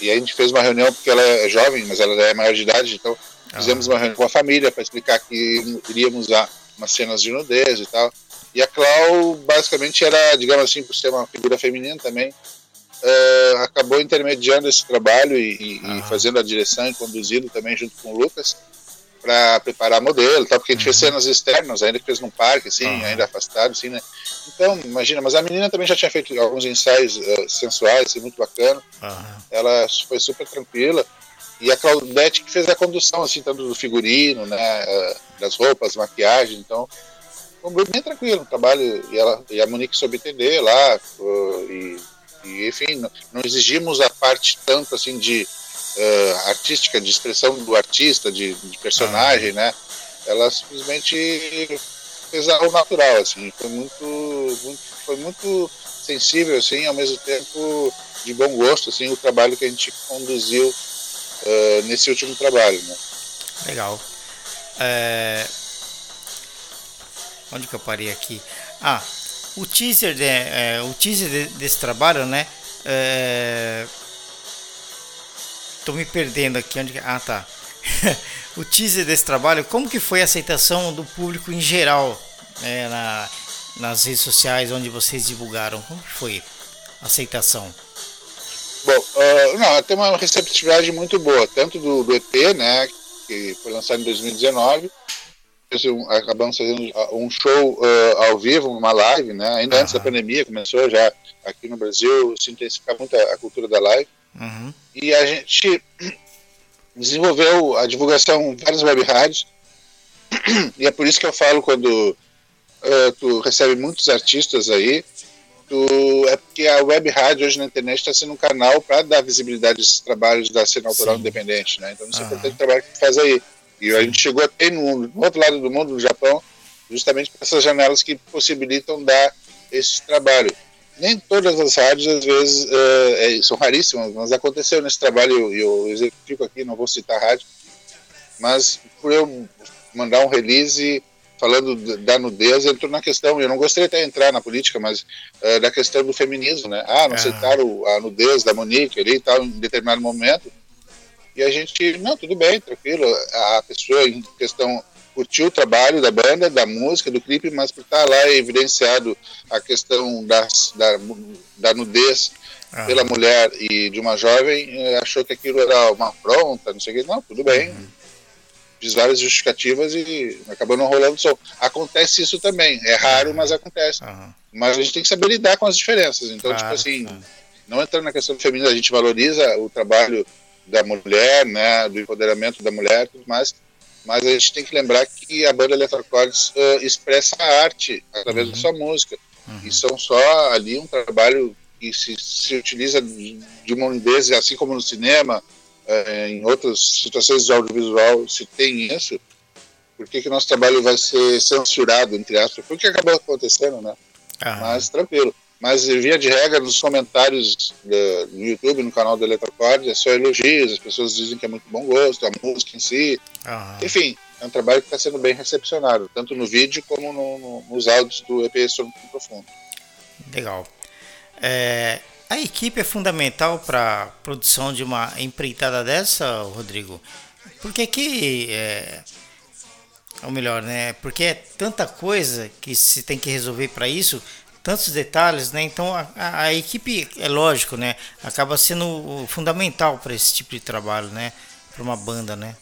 B: e a gente fez uma reunião, porque ela é jovem, mas ela é maior de idade, então fizemos uma reunião com a família para explicar que iríamos usar umas cenas de nudez e tal. E a Clau, basicamente, era, digamos assim, por ser uma figura feminina também, uh, acabou intermediando esse trabalho e, e, fazendo a direção e conduzindo também junto com o Lucas para preparar modelo, tal, porque a gente uhum. fez cenas externas, ainda que fez num parque, assim, uhum. ainda afastado, assim, né? Então, imagina, mas a menina também já tinha feito alguns ensaios uh, sensuais, assim, muito bacana. Uhum. Ela foi super tranquila. E a Claudete que fez a condução, assim, tanto do figurino, né, uh, das roupas, maquiagem, então foi bem tranquilo o trabalho. E, ela, e a Monique soube entender lá, uh, e, e, enfim, não, não exigimos a parte tanto, assim, de uh, artística, de expressão do artista, de, de personagem, né? Ela simplesmente fez algo natural, assim, foi muito, muito, foi muito sensível, assim, ao mesmo tempo de bom gosto, assim, o trabalho que a gente conduziu uh, nesse último trabalho, né?
A: Legal. É... Onde que eu parei aqui? Ah, o teaser, de, é, o teaser de, desse trabalho, né? É, Tô me perdendo aqui. Onde... Ah, tá. o teaser desse trabalho, como que foi a aceitação do público em geral né, na, nas redes sociais onde vocês divulgaram? Como que foi a aceitação?
B: Bom, uh, não, tem uma receptividade muito boa, tanto do, do EP, né, que foi lançado em 2019, um, acabamos fazendo um show uh, ao vivo, uma live, né, ainda uhum. antes da pandemia, começou já aqui no Brasil se intensificar muito a, a cultura da live. Uhum. E a gente desenvolveu a divulgação em várias web rádios. E é por isso que eu falo quando uh, tu recebe muitos artistas aí, tu, é porque a web rádio hoje na internet está sendo um canal para dar visibilidade a esses trabalhos da cena autoral Sim. independente, né? Então isso uhum. é importante o trabalho que tu faz aí. E a gente chegou até no, no outro lado do mundo, no Japão, justamente para essas janelas que possibilitam dar esse trabalho nem todas as rádios, às vezes, é, é, são raríssimas, mas aconteceu nesse trabalho, e eu, eu aqui, não vou citar a rádio, mas por eu mandar um release falando da nudez, entrou na questão, eu não gostaria até de entrar na política, mas uh, da questão do feminismo, né? Ah, não ah. citaram a nudez da Monique ali e tal, em determinado momento. E a gente, não, tudo bem, tranquilo. A pessoa em questão curtiu o trabalho da banda, da música, do clipe, mas por estar lá evidenciado a questão das, da, da nudez ah. pela mulher e de uma jovem, eh, achou que aquilo era uma afronta, não sei o que. Não, tudo bem. Uhum. Fiz várias justificativas e acabou não rolando som. Acontece isso também. É raro, mas acontece. Uhum. Mas a gente tem que saber lidar com as diferenças. Então, tipo claro, tipo assim, claro. não entrando na questão feminina, a gente valoriza o trabalho da mulher, né, do empoderamento da mulher, mais mas a gente tem que lembrar que a banda Eletrocordes uh, expressa a arte através uhum. da sua música. Uhum. E são só ali um trabalho que se, se utiliza de uma unidade, assim como no cinema, uh, em outras situações de audiovisual se tem isso, por que, que nosso trabalho vai ser censurado, entre aspas? Foi o que acabou acontecendo, né? Uhum. Mas tranquilo. Mas, via de regra, nos comentários do, no YouTube, no canal do Eletrocord, é só elogios, as pessoas dizem que é muito bom gosto, a música em si. Uhum. Enfim, é um trabalho que está sendo bem recepcionado, tanto no vídeo como no, no, nos áudios do EP Sono Profundo.
A: Legal. É, a equipe é fundamental para a produção de uma empreitada dessa, Rodrigo? Porque que é, ou melhor, né? Porque é tanta coisa que se tem que resolver para isso, tantos detalhes, né? Então a, a, a, equipe, é lógico, né? Acaba sendo fundamental para esse tipo de trabalho, né? Para uma banda, né?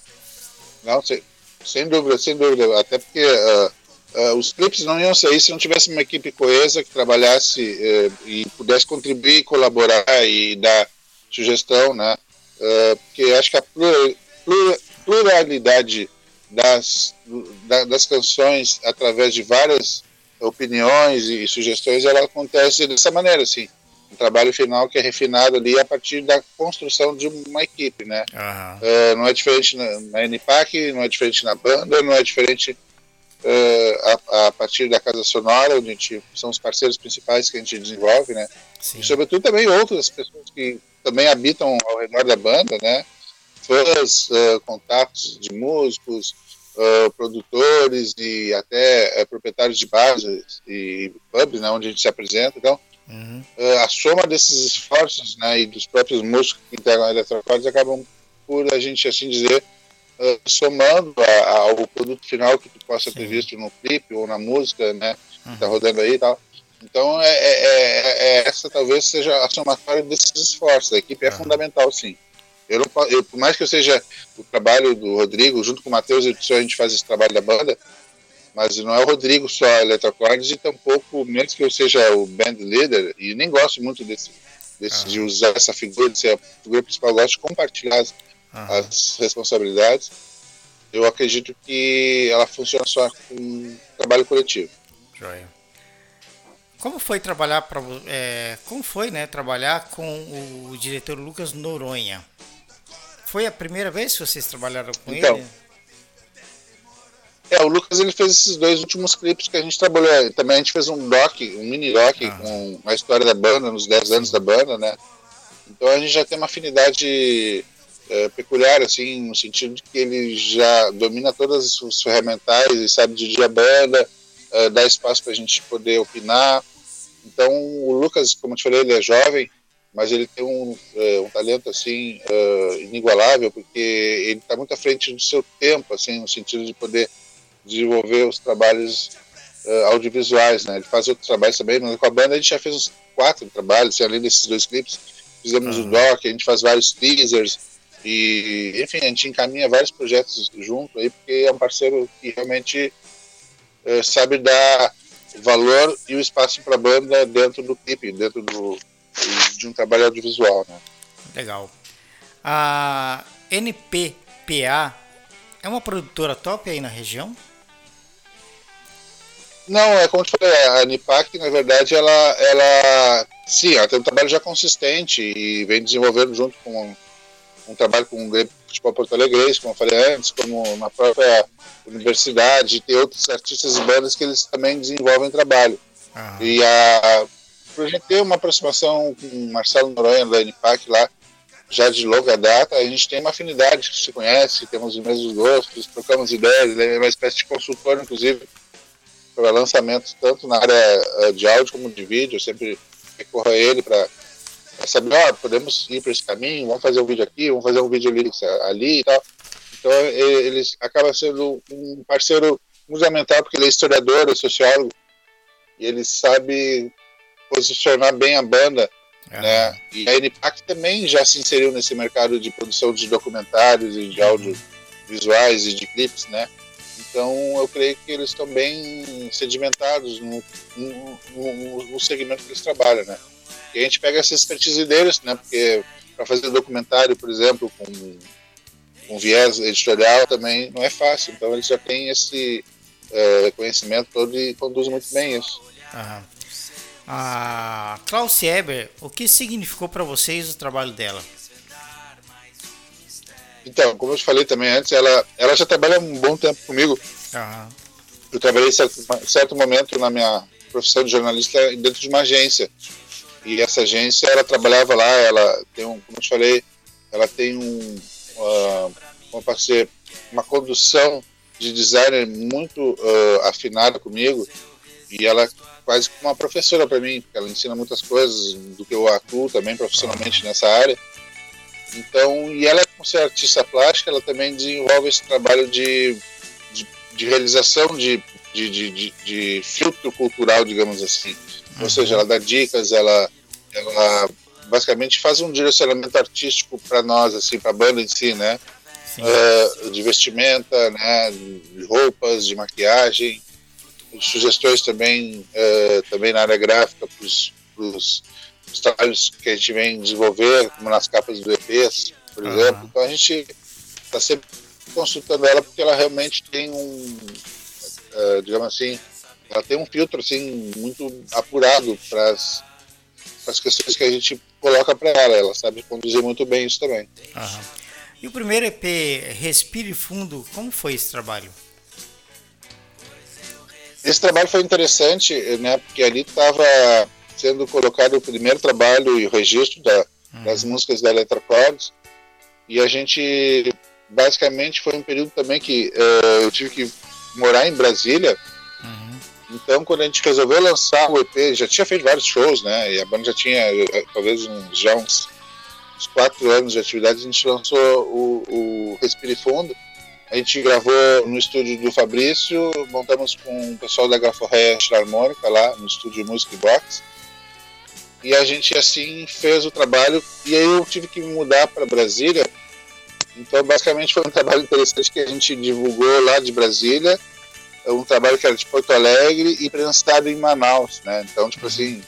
B: Não, sem, sem dúvida, sem dúvida. Até porque uh, uh, os clipes não iam sair se não tivesse uma equipe coesa que trabalhasse uh, e pudesse contribuir, colaborar e dar sugestão, né? porque acho que a pluralidade das, das canções através de várias opiniões e sugestões, ela acontece dessa maneira, assim. Um trabalho final que é refinado ali a partir da construção de uma equipe, né? Uhum. Uh, não é diferente na, na NPAC, não é diferente na banda, não é diferente uh, a, a, partir da Casa Sonora, onde a gente, são os parceiros principais que a gente desenvolve, né? Sim. E sobretudo também outras pessoas que também habitam ao redor da banda, né? fãs, uh, contatos de músicos, uh, produtores e até uh, proprietários de bares e pubs, né, onde a gente se apresenta. Então, uhum. a soma desses esforços né, e dos próprios músicos que integram a Eletrocordes acabam por a gente, assim dizer, somando a, a, ao produto final que tu possa Sim. ter visto no clipe ou na música, né, uhum. que tá uhum. rodando aí e tal. Então, é, é, é, é, essa talvez seja a somatória desses esforços. A equipe é uhum. fundamental, sim. Eu, não, eu, por mais que eu seja o trabalho do Rodrigo, junto com o Matheus e a gente faz esse trabalho da banda, mas não é o Rodrigo só eletrocordes e tampouco, mesmo que eu seja o band leader, e nem gosto muito desse, desse de usar essa figura, de ser a figura principal, gosto de compartilhar as, as responsabilidades. Eu acredito que ela funciona só com trabalho coletivo. Joia.
A: Como foi trabalhar para é, como foi, né, trabalhar com o diretor Lucas Noronha? Foi a primeira vez que vocês trabalharam com então, ele?
B: É, o Lucas ele fez esses dois últimos clipes que a gente trabalhou. Também a gente fez um doc, um mini doc ah. com a história da banda, nos 10 anos da banda, né? Então a gente já tem uma afinidade é, peculiar, assim, no sentido de que ele já domina todas os ferramentais e sabe dirigir a banda, é, dá espaço para a gente poder opinar. Então o Lucas, como eu te falei, ele é jovem, mas ele tem um, uh, um talento assim uh, inigualável porque ele está muito à frente do seu tempo assim no sentido de poder desenvolver os trabalhos uh, audiovisuais né ele faz outros trabalhos também mas com a banda a gente já fez uns quatro trabalhos assim, além desses dois clipes fizemos uhum. o doc a gente faz vários teasers e enfim a gente encaminha vários projetos junto aí porque é um parceiro que realmente sabe dar valor e o espaço para a banda dentro do clipe dentro do de um trabalho audiovisual. Né?
A: Legal. A NPPA é uma produtora top aí na região?
B: Não, é como eu falei, a Nipac, na verdade, ela, ela sim, ela tem um trabalho já consistente e vem desenvolvendo junto com um, um trabalho com o Grêmio Futebol Porto Alegre, como eu falei antes, como na própria universidade, tem outros artistas e bandas que eles também desenvolvem trabalho. Aham. E a a gente ter uma aproximação com o Marcelo Noronha da NPAC lá, já de longa data, a gente tem uma afinidade, se conhece, temos os mesmos gostos, trocamos ideias, ele é uma espécie de consultor, inclusive, para lançamentos tanto na área eh, de áudio como de vídeo, eu sempre recorro a ele para saber, ó, podemos ir para esse caminho, vamos fazer um vídeo aqui, vamos fazer um vídeo ali, ali e tal. Então, ele acaba sendo um parceiro fundamental, porque ele é historiador, é sociólogo, e ele sabe posicionar bem a banda. É. Né? E a NPAC também já se inseriu nesse mercado de produção de documentários e de audiovisuais e de clipes, né? Então eu creio que eles estão bem sedimentados no, no, no, no segmento que eles trabalham, né? E a gente pega essa expertise deles, né? Porque para fazer documentário, por exemplo, com, com viés editorial também não é fácil. Então eles já têm esse é, conhecimento todo e conduzem muito bem isso.
A: Aham. A Klaus Eber, o que significou para vocês o trabalho dela?
B: Então, como eu te falei também antes, ela, ela já trabalha um bom tempo comigo. Uhum. Eu trabalhei certo, certo momento na minha profissão de jornalista dentro de uma agência. E essa agência, ela trabalhava lá, ela tem um, como eu te falei, ela tem um, uh, como dizer, uma condução de designer muito uh, afinada comigo. E ela quase como uma professora para mim, porque ela ensina muitas coisas do que eu atuo também profissionalmente nessa área. Então, e ela, por ser artista plástica, ela também desenvolve esse trabalho de, de, de realização de, de, de, de, filtro cultural, digamos assim. Uhum. Ou seja, ela dá dicas, ela, ela basicamente faz um direcionamento artístico para nós, assim, para a banda em si, né? Uh, de vestimenta, né? De roupas, de maquiagem, sugestões também, uh, também na área gráfica para os trabalhos que a gente vem desenvolver, como nas capas do EPs, por uhum. exemplo. Então a gente está sempre consultando ela porque ela realmente tem um, uh, digamos assim, ela tem um filtro assim muito apurado para as questões que a gente coloca para ela. Ela sabe conduzir muito bem isso também.
A: Uhum. E o primeiro EP, Respire Fundo, como foi esse trabalho?
B: Esse trabalho foi interessante, né? Porque ali estava sendo colocado o primeiro trabalho e o registro da, uhum. das músicas da Eletrocords. E a gente, basicamente, foi um período também que uh, eu tive que morar em Brasília. Uhum. Então, quando a gente resolveu lançar o EP, já tinha feito vários shows, né? E a banda já tinha, eh, talvez, uns, já uns, uns quatro anos de atividade. A gente lançou o, o Respire Fundo. A gente gravou no estúdio do Fabrício, montamos com o pessoal da Graforreia Harmônica lá no estúdio Music Box. E a gente assim fez o trabalho. E aí eu tive que mudar para Brasília. Então basicamente foi um trabalho interessante que a gente divulgou lá de Brasília. Um trabalho que era de Porto Alegre e prensado em Manaus né? Então tipo assim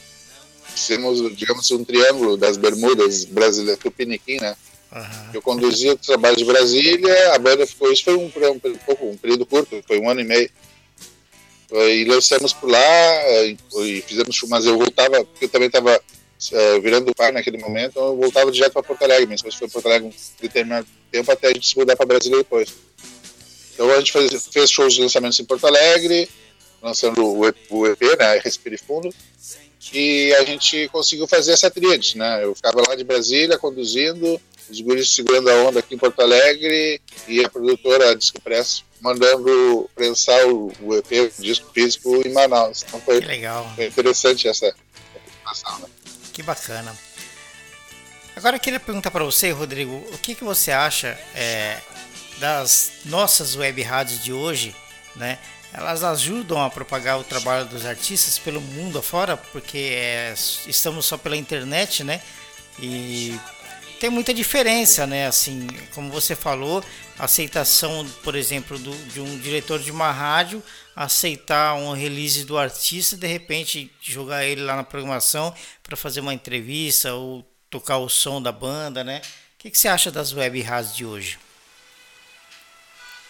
B: fizemos digamos um triângulo das Bermudas brasileiras Tupiniquim né Uhum. Eu conduzia o trabalho de Brasília, a banda ficou. Isso foi um, um, um, um período curto, foi um ano e meio. E lançamos por lá eh, e fizemos, mas eu voltava, porque eu também estava uh, virando pai naquele momento, então eu voltava direto para Porto Alegre, mas foi Porto Alegre um determinado tempo até a gente se mudar para Brasília depois. Então a gente fez, fez shows de lançamentos em Porto Alegre, lançando o, o EP, né, Respire Fundo, e a gente conseguiu fazer essa tríade, né? Eu ficava lá de Brasília conduzindo, os guris segurando a onda aqui em Porto Alegre e a produtora Disco Press mandando prensar o, o EP, o disco físico em Manaus. Então foi,
A: que legal.
B: foi interessante essa participação. Né?
A: Que bacana. Agora eu queria perguntar para você, Rodrigo, o que, que você acha é, das nossas web rádios de hoje, né? Elas ajudam a propagar o trabalho dos artistas pelo mundo afora, porque é, estamos só pela internet, né? E tem muita diferença, né? Assim, como você falou, aceitação, por exemplo, do, de um diretor de uma rádio aceitar um release do artista, de repente jogar ele lá na programação para fazer uma entrevista ou tocar o som da banda, né? O que, que você acha das web rádios de hoje?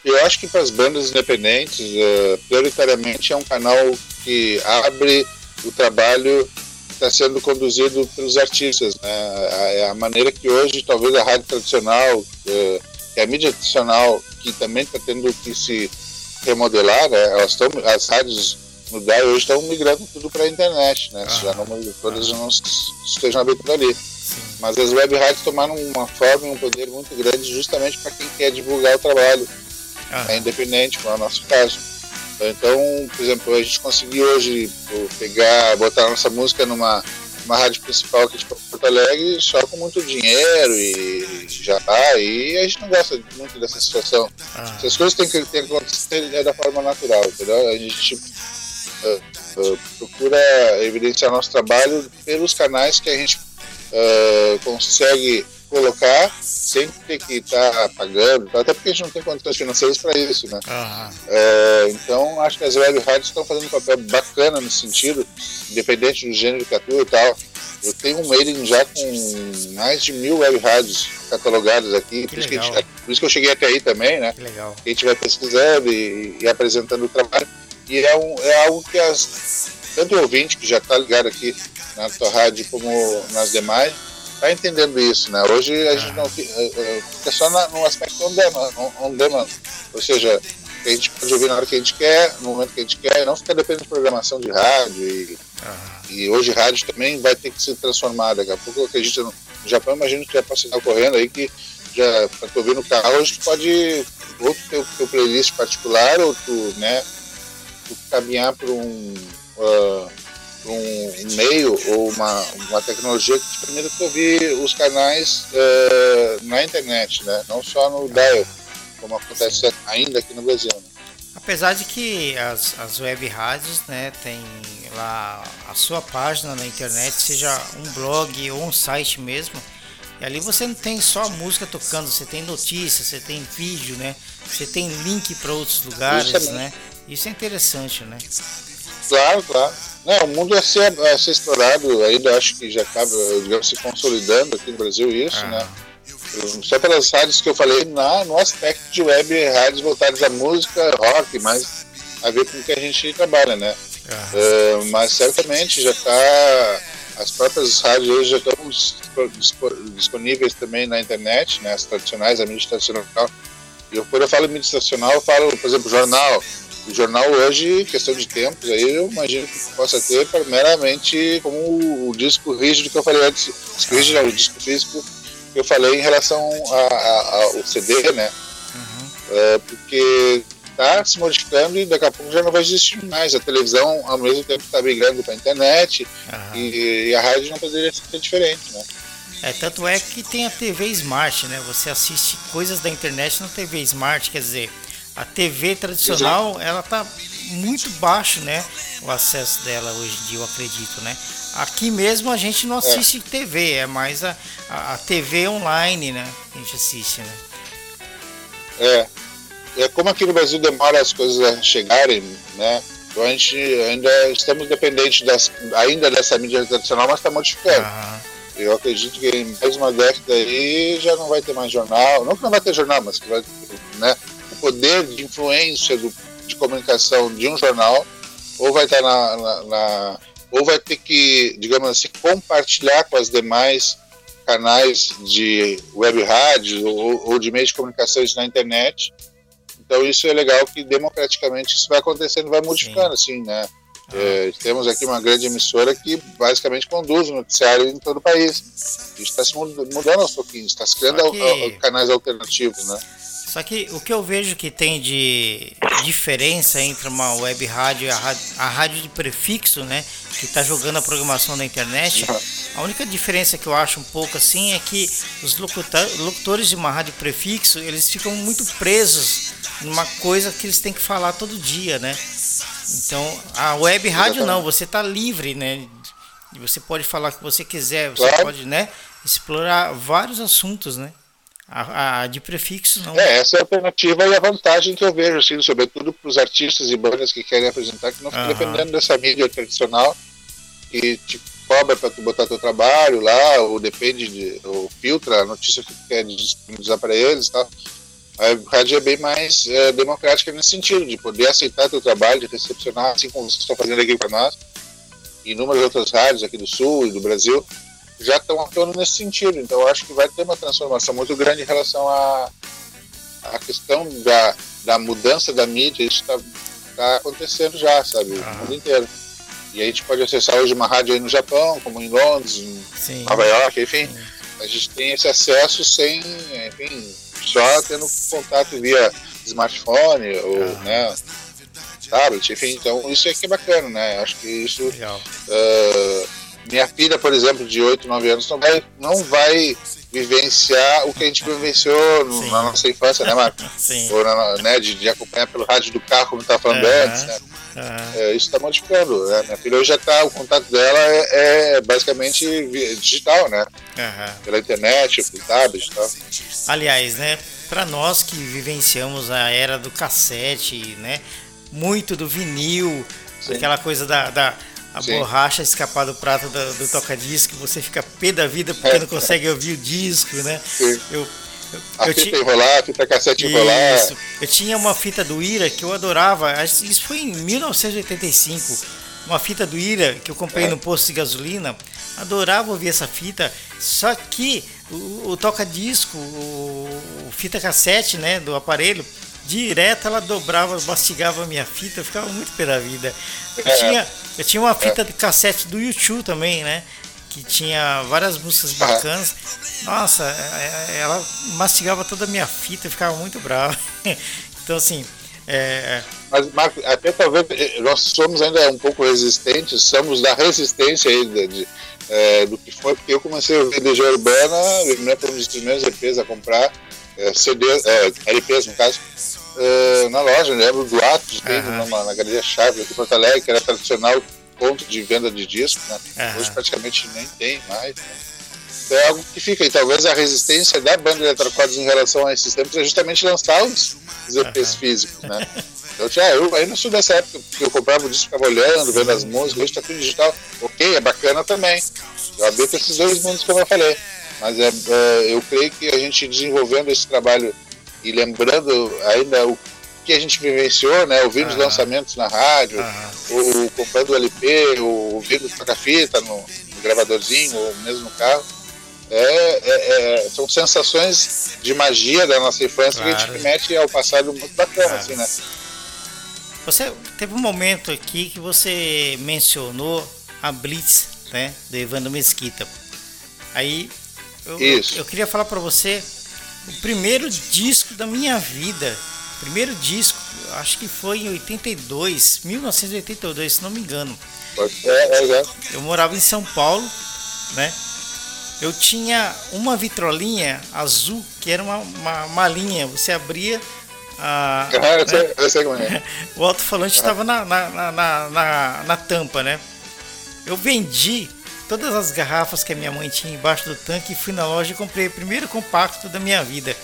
B: Eu acho que para as bandas independentes, uh, prioritariamente é um canal que abre o trabalho está sendo conduzido pelos artistas. Né? A, a, maneira que hoje, talvez a rádio tradicional, é, a mídia tradicional, que também está tendo que se remodelar, né? Elas estão, as rádios no DAI hoje estão migrando tudo para a internet, né? Ah, já não, todas ah. não estejam abertas ali. Sim. Mas as web rádios tomaram uma forma e um poder muito grande justamente para quem quer divulgar o trabalho. Ah. É independente, como é o nosso caso. Então, por exemplo, a gente conseguiu hoje pegar, botar a nossa música numa uma rádio principal aqui de Porto Alegre só com muito dinheiro e já tá, e a gente não gosta muito dessa situação. Ah. Essas coisas têm que, têm que acontecer é da forma natural, entendeu? A gente uh, uh, procura evidenciar nosso trabalho pelos canais que a gente uh, consegue colocar sem ter que estar tá pagando, até porque a gente não tem condições financeiras para isso, né? Uhum. É, então, acho que as web rádios estão fazendo um papel bacana nesse sentido, independente do gênero que atua e tal. Eu tenho um mailing já com mais de mil web rádios catalogadas aqui, por isso, gente, por isso, que eu cheguei até aí também, né? Que legal. A gente vai pesquisando e, e apresentando o trabalho. E é, um, é algo que as, tanto o ouvinte que já está ligado aqui na tua rádio como nas demais, está entendendo isso, né? Hoje a gente não fica, é, é, fica só na, no aspecto on demand, on demand, ou seja, a gente pode ouvir na hora que a gente quer, no momento que a gente quer, e não fica dependendo de programação de rádio. E, e hoje rádio também vai ter que se transformar. Daqui a pouco, eu acredito no Japão, imagino que já possa estar ocorrendo aí que já para tu ouvir no carro, hoje tu pode ou tu ter o teu playlist particular, ou tu, né, tu caminhar para um. Uh, um meio ou uma, uma tecnologia que te permita ouvir os canais uh, na internet, né? não só no dial, como acontece ainda aqui no Brasil. Né?
A: Apesar de que as, as web rádios né, tem lá a sua página na internet, seja um blog ou um site mesmo, e ali você não tem só música tocando, você tem notícias, você tem vídeo, né? Você tem link para outros lugares, Isso é né? Isso é interessante, né?
B: Claro, claro. Não, o mundo é ser, é ser explorado, ainda acho que já acaba, digamos, se consolidando aqui no Brasil isso, ah. né? Só pelas rádios que eu falei na, no aspecto de web, rádios voltadas à música, rock, mas a ver com o que a gente trabalha, né? Ah. Uh, mas certamente já está as próprias rádios hoje já estão disponíveis também na internet, né, as tradicionais, a mídia tradicional. E eu, quando eu falo mídia tradicional, eu falo, por exemplo, jornal. O jornal hoje, questão de tempos, aí eu imagino que possa ter meramente como o, o disco rígido que eu falei antes, disco rígido não, o disco físico que eu falei em relação ao CD, né? Uhum. É, porque está se modificando e daqui a pouco já não vai existir mais. A televisão, ao mesmo tempo, está migrando para a internet uhum. e, e, a rádio não poderia ser diferente, né?
A: É, tanto é que tem a TV Smart, né? Você assiste coisas da internet na TV Smart, quer dizer, a TV tradicional, Exato. ela tá muito baixo, né? O acesso dela hoje em dia, eu acredito, né? Aqui mesmo a gente não assiste é. TV, é mais a, a, a TV online, né? A gente assiste, né?
B: É, é como aqui no Brasil demora as coisas a chegarem, né? Então a gente ainda estamos dependentes das, ainda dessa mídia tradicional, mas está modificando. Uhum. Eu acredito que em mais uma década aí já não vai ter mais jornal, não que não vai ter jornal, mas que vai, né? Poder de influência do, de comunicação de um jornal ou vai estar na, na, na ou vai ter que, digamos assim, compartilhar com as demais canais de web rádio ou, ou de meios de comunicações na internet então isso é legal que democraticamente isso vai acontecendo, vai modificando, Sim. assim, né? Ah. É, temos aqui uma grande emissora que basicamente conduz o noticiário em todo o país. Isso está se mudando aos pouquinhos, está se criando canais alternativos, né?
A: Só que o que eu vejo que tem de diferença entre uma web rádio e a rádio, a rádio de prefixo, né? Que está jogando a programação da internet. A única diferença que eu acho um pouco assim é que os locutores de uma rádio prefixo eles ficam muito presos numa coisa que eles têm que falar todo dia, né? Então a web rádio não, você está livre, né? Você pode falar o que você quiser, você pode, né? Explorar vários assuntos, né? A, a, de prefixo não.
B: É, essa é a alternativa e a vantagem que eu vejo, assim, sobretudo para os artistas e bandas que querem apresentar, que não ficam uhum. dependendo dessa mídia tradicional que te cobra para tu botar teu trabalho lá, ou depende de, ou filtra a notícia que tu quer disponibilizar para eles e tal. A rádio é bem mais é, democrática nesse sentido, de poder aceitar teu trabalho, de recepcionar, assim como vocês estão fazendo aqui para nós, e inúmeras outras rádios aqui do Sul e do Brasil, já estão atuando nesse sentido. Então, acho que vai ter uma transformação muito grande em relação à, à questão da, da mudança da mídia. Isso está tá acontecendo já, sabe? No mundo inteiro. E a gente pode acessar hoje uma rádio aí no Japão, como em Londres, em Sim. Nova York, enfim. Sim. A gente tem esse acesso sem, enfim, só tendo contato via smartphone ou, ah. né, tablet, enfim. Então, isso é que é bacana, né? Acho que isso. Minha filha, por exemplo, de 8, 9 anos, não vai, não vai vivenciar o que a gente vivenciou no, na nossa infância, né, Marco?
A: Sim.
B: Ou na, né, de, de, acompanhar pelo rádio do carro, como estava falando uhum. antes, né? Uhum. É, isso está modificando. Né? Minha filha hoje já está, o contato dela é, é basicamente digital, né? Uhum. Pela internet, pelo tablet e tal.
A: Aliás, né, para nós que vivenciamos a era do cassete, né, muito do vinil, Sim. aquela coisa da, da a Sim. borracha escapar do prato do, do toca-disco, você fica pé da vida porque não consegue ouvir o disco, né?
B: Sim. Eu, eu, a eu fita enrolar, a fita cassete isso. enrolar.
A: Eu tinha uma fita do Ira que eu adorava, isso foi em 1985. Uma fita do Ira que eu comprei é. no posto de gasolina. Adorava ouvir essa fita, só que o, o toca-disco, o, o fita cassete né, do aparelho, direto ela dobrava, mastigava a minha fita, eu ficava muito pé da vida. Eu, é. tinha, eu tinha uma fita de cassete do YouTube também, né? Que tinha várias músicas bacanas. Nossa, é, é, ela mastigava toda a minha fita, eu ficava muito bravo. Então, assim, é,
B: mas, Marco, até talvez eh, nós somos ainda um pouco resistentes, somos da resistência ainda de, é, do que foi, porque eu comecei a ouvir DJ Urbana, né, foi um dos primeiros EPs a comprar, é, CD, é, LPs no caso, é, na loja, lembro do Atos, uhum. numa, na Galeria Chave aqui em Porto Alegre, que era tradicional ponto de venda de disco, né? Uhum. Hoje praticamente nem tem mais. Né? Então é algo que fica, e talvez a resistência da banda Eletrocordes em relação a esses tempos é justamente lançar os, os EPs uhum. físicos, né? Então, já, eu ainda sou dessa época que eu comprava o disco, ficava olhando, vendo as músicas, hoje está tudo digital. Ok, é bacana também. Eu habito esses dois mundos como eu falei. Mas é, é, eu creio que a gente desenvolvendo esse trabalho e lembrando ainda o que a gente vivenciou, né? Ouvindo os lançamentos na rádio, ou, ou comprando o LP, ou ouvindo toca-fita no, no, gravadorzinho, ou mesmo no carro. É, é, é, são sensações de magia da nossa infância claro. que a gente remete ao passado muito bacana, claro. assim, né?
A: Você teve um momento aqui que você mencionou a Blitz, né, do Evandro Mesquita. Aí eu, Isso. eu queria falar para você o primeiro disco da minha vida. Primeiro disco, acho que foi em 82, 1982, se não me engano.
B: É, é, é.
A: Eu morava em São Paulo, né? Eu tinha uma vitrolinha azul que era uma, uma malinha. Você abria a,
B: ah, eu, sei, né? eu sei como é.
A: o alto-falante estava na, na, na, na, na tampa, né? Eu vendi todas as garrafas que a minha mãe tinha embaixo do tanque e fui na loja e comprei o primeiro compacto da minha vida.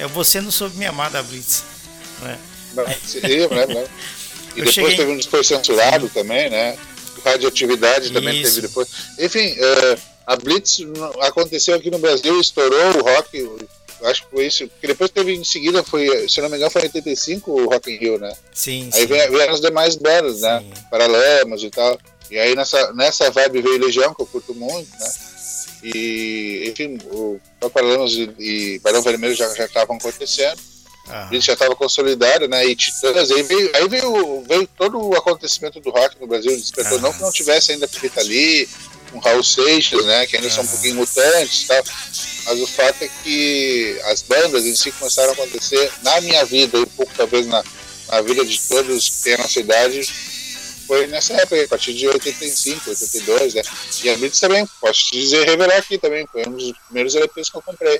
A: É Você Não Soube Me Amar da Blitz.
B: Né? Não, né? E eu depois cheguei... teve um foi censurado também, né? Radioatividade também Isso. teve depois. Enfim, uh, a Blitz aconteceu aqui no Brasil, estourou o rock, acho que foi isso. Porque depois teve em seguida, foi, se não me engano, foi em 85 o Rock in Rio, né?
A: Sim.
B: Aí
A: sim.
B: vieram as demais bandas, né? Paralamas e tal. E aí nessa, nessa vibe veio Legião, que eu curto muito, né? E, enfim, o Paralamas e, e Barão Vermelho já estavam acontecendo. Aham. Ele já estava consolidado, né? E Titãs, aí veio, aí veio, veio todo o acontecimento do rock no Brasil, despertou. Aham. Não que não tivesse ainda Fita ali, com Raul Seixas, né? Que ainda Aham. são um pouquinho mutantes e tal. Mas o fato é que as bandas em si começaram a acontecer na minha vida, e um pouco talvez na, na vida de todos que têm a nossa idade, foi nessa época, a partir de 85, 82, né? E a Blitz também, posso te dizer, revelar aqui também, foi um dos primeiros LPs que eu comprei.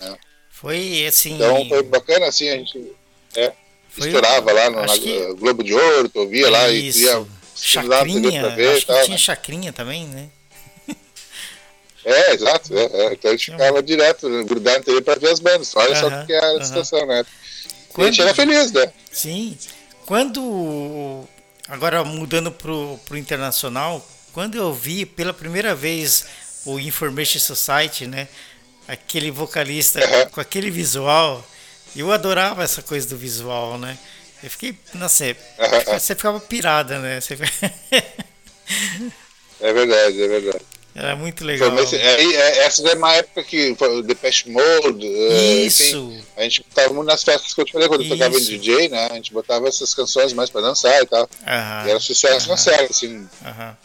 B: Né?
A: Foi assim.
B: Então foi bacana, assim, a gente é, foi, estourava lá no que... Globo de Ouro, tu ouvia lá e
A: ia chacrinha, lá ver, acho que tinha né? chacrinha também, né?
B: É, exato. É, é. Então a gente ficava uhum. direto, né, grudado na TV para ver as bandas. Olha uhum, só que é a situação, né? Quando, a gente era feliz, né?
A: Sim. Quando. Agora mudando pro, pro internacional, quando eu vi pela primeira vez o Information Society, né? Aquele vocalista com aquele visual, eu adorava essa coisa do visual, né? Eu fiquei, nossa, você ficava pirada, né? Você...
B: é verdade, é verdade.
A: Era muito legal.
B: Foi, é, é, essa é uma época que o Depeche Mode.
A: É, Isso. Enfim,
B: a gente botava muito nas festas que eu te falei, quando eu tocava em DJ, né? A gente botava essas canções mais pra dançar e tal. Aham. E era sucesso na série, assim.
A: Aham.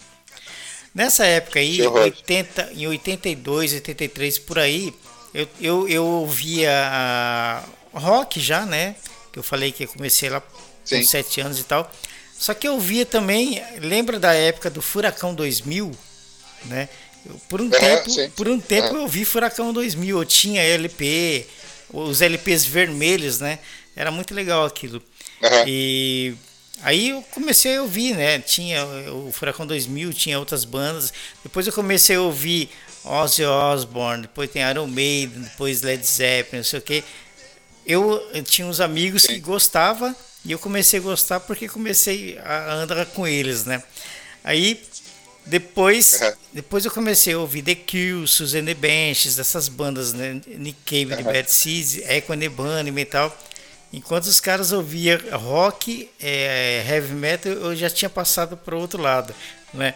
A: Nessa época aí, 80, em 82, 83, por aí, eu, eu, eu ouvia rock já, né? Que eu falei que eu comecei lá com 7 anos e tal. Só que eu via também, lembra da época do Furacão 2000? Né? Por um tempo, sim. por um tempo eu vi Furacão 2000, eu tinha LP, os LPs vermelhos, né? Era muito legal aquilo. Uhum. E aí eu comecei a ouvir, né? Tinha o Furacão 2000, tinha outras bandas. Depois eu comecei a ouvir Ozzy Osbourne, depois tem Iron Maiden, depois Led Zeppelin, não sei o que. Eu, eu tinha uns amigos Sim. que gostava e eu comecei a gostar porque comecei a andar com eles, né? Aí depois, uhum. depois eu comecei a ouvir The Susan the Benches, essas bandas, né? Nick Cave, uhum. Bad Seeds, Echo and Bunny, metal. Enquanto os caras ouviam rock, é, heavy metal, eu já tinha passado para outro lado, né?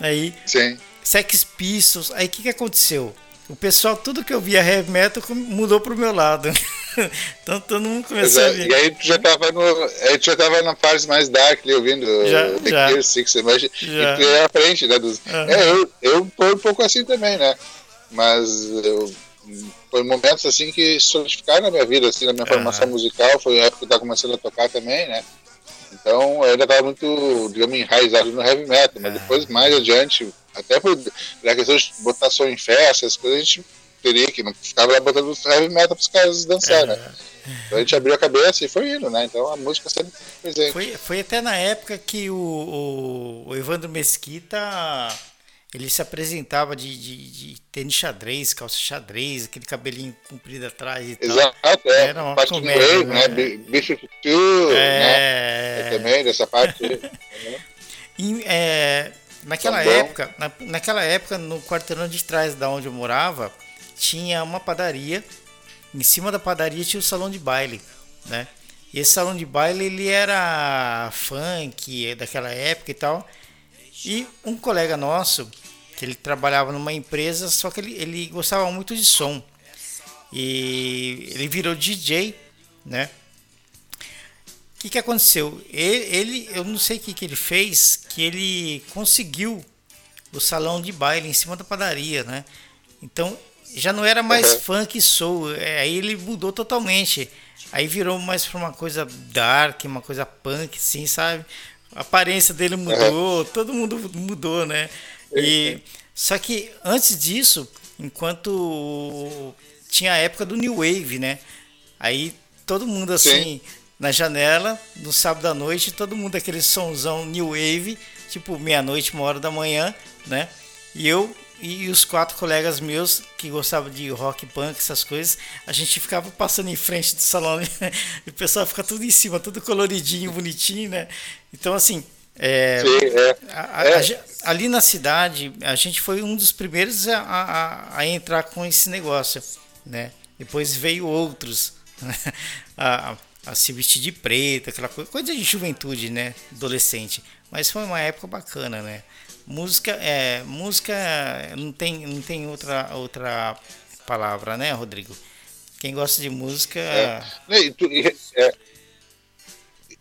A: Aí,
B: Sim.
A: Sex Pistols, aí o que, que aconteceu? O pessoal, tudo que eu via heavy metal mudou pro meu lado. então todo mundo começou
B: Exato. a ver. E aí tu já tava no. Aí tu já tava na fase mais dark ali, ouvindo já, The já. Gear Six, mas já. e tu ia à frente, né? Dos... Uhum. É, eu, eu tô um pouco assim também, né? Mas eu, foi momentos assim que solidificaram na minha vida, assim, na minha uhum. formação musical, foi a época que eu tava começando a tocar também, né? Então eu ainda estava muito, digamos, enraizado no heavy metal, mas é. depois mais adiante, até por a questão de botar som em festa, as coisas a gente teria que não ficava lá botando heavy metal para os caras dançarem, né? Então a gente abriu a cabeça e foi indo, né? Então a música sempre presente.
A: Foi, foi até na época que o, o, o Evandro Mesquita ele se apresentava de, de, de, tênis xadrez, calça xadrez, aquele cabelinho comprido atrás e
B: Exato, tal. Exato, é. Era uma parte comédia, né? né? Bicho é... né? também, dessa parte.
A: e, é, naquela tá época, na, naquela época, no quarteirão de trás da onde eu morava, tinha uma padaria. Em cima da padaria tinha o salão de baile, né? E esse salão de baile ele era funk daquela época e tal. E um colega nosso, que ele trabalhava numa empresa, só que ele, ele gostava muito de som. E ele virou DJ, né? O que, que aconteceu? Ele, ele, eu não sei o que, que ele fez, que ele conseguiu o salão de baile em cima da padaria, né? Então já não era mais uhum. funk soul, é, aí ele mudou totalmente. Aí virou mais para uma coisa dark, uma coisa punk, assim, sabe? A aparência dele mudou, todo mundo mudou, né? E só que antes disso, enquanto tinha a época do New Wave, né? Aí todo mundo assim Sim. Na janela, no sábado à noite, todo mundo aquele sonzão New Wave, tipo meia-noite, uma hora da manhã, né? E eu e os quatro colegas meus que gostavam de rock punk, essas coisas, a gente ficava passando em frente do salão e o pessoal fica tudo em cima, tudo coloridinho, bonitinho, né? Então, assim, é, Sim, é. A, a, é. a, ali na cidade, a gente foi um dos primeiros a, entrar com esse negócio, né? Depois veio outros, né? A, se vestir de preto, aquela coisa, coisa de juventude, né? Adolescente. Mas foi uma época bacana, né? Música é música não tem não tem outra outra palavra, né, Rodrigo? Quem gosta de música
B: é, é,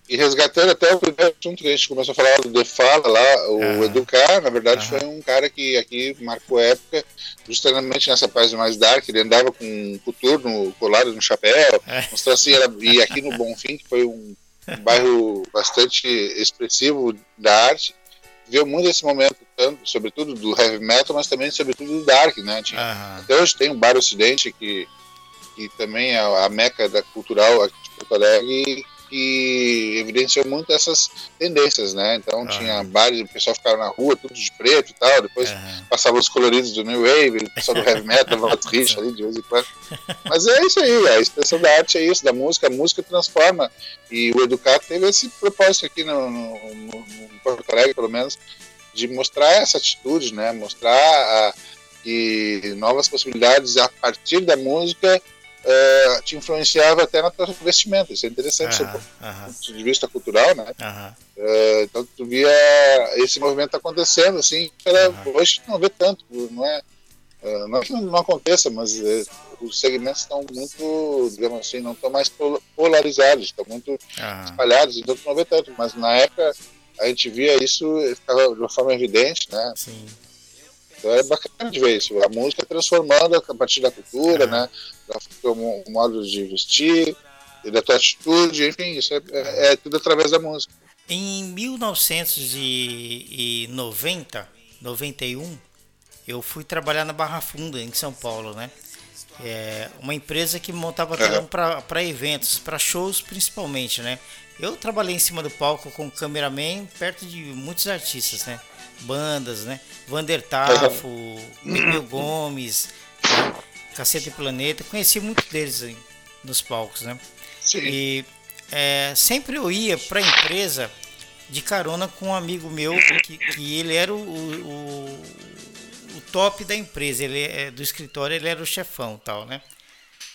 B: e, resgatando até o primeiro assunto que a gente começou a falar do Defala lá, o Educar, na verdade foi um cara que aqui marcou época justamente nessa página mais dark, ele andava com um coturno colado no chapéu, é. assim, e aqui no Bonfim, que foi um, um bairro bastante expressivo da arte, viu muito esse momento, tanto, sobretudo do heavy metal, mas também sobretudo do dark, né? Tinha, uhum. Até hoje tem o Bar Ocidente, que, que também é a meca da cultural aqui de Porto Alegre, que evidenciou muito essas tendências, né? Então uhum. tinha bares, o pessoal ficava na rua, tudo de preto e tal, depois uhum. passava os coloridos do New Wave, o pessoal do heavy metal, dava triste ali de vez em quando. Mas é isso aí, a expressão da arte é isso, da música, a música transforma. E o Educar teve esse propósito aqui no, no, no Porto Alegre, pelo menos, de mostrar essa atitude, né? Mostrar a, que novas possibilidades a partir da música uh, te influenciava até na tua vestimenta. Isso é interessante, do ponto de vista cultural, né? Uh então tu via esse movimento acontecendo, assim, era, hoje não vê tanto, não é? não é que não aconteça, mas os segmentos estão muito, digamos assim, não estão mais polarizados, estão muito espalhados, então tu não vê tanto, mas na época a gente via isso ficava de uma forma evidente, né? Sim. Então é bacana de ver isso, a música transformando a partir da cultura, é. né? O modo de vestir, da tua atitude, enfim, isso é, é, é tudo através da música.
A: Em 1990, 91, eu fui trabalhar na Barra Funda, em São Paulo, né? É uma empresa que montava telão para eventos, para shows principalmente, né? Eu trabalhei em cima do palco com cameraman perto de muitos artistas, né? Bandas, né? Vander Tafo, Pepeu Gomes, né? Cacete Planeta. Conheci muitos deles aí, nos palcos, né? Sim. E é, sempre eu ia para a empresa de carona com um amigo meu que, que ele era o, o, o, top da empresa, ele é do escritório, ele era o chefão, tal, né?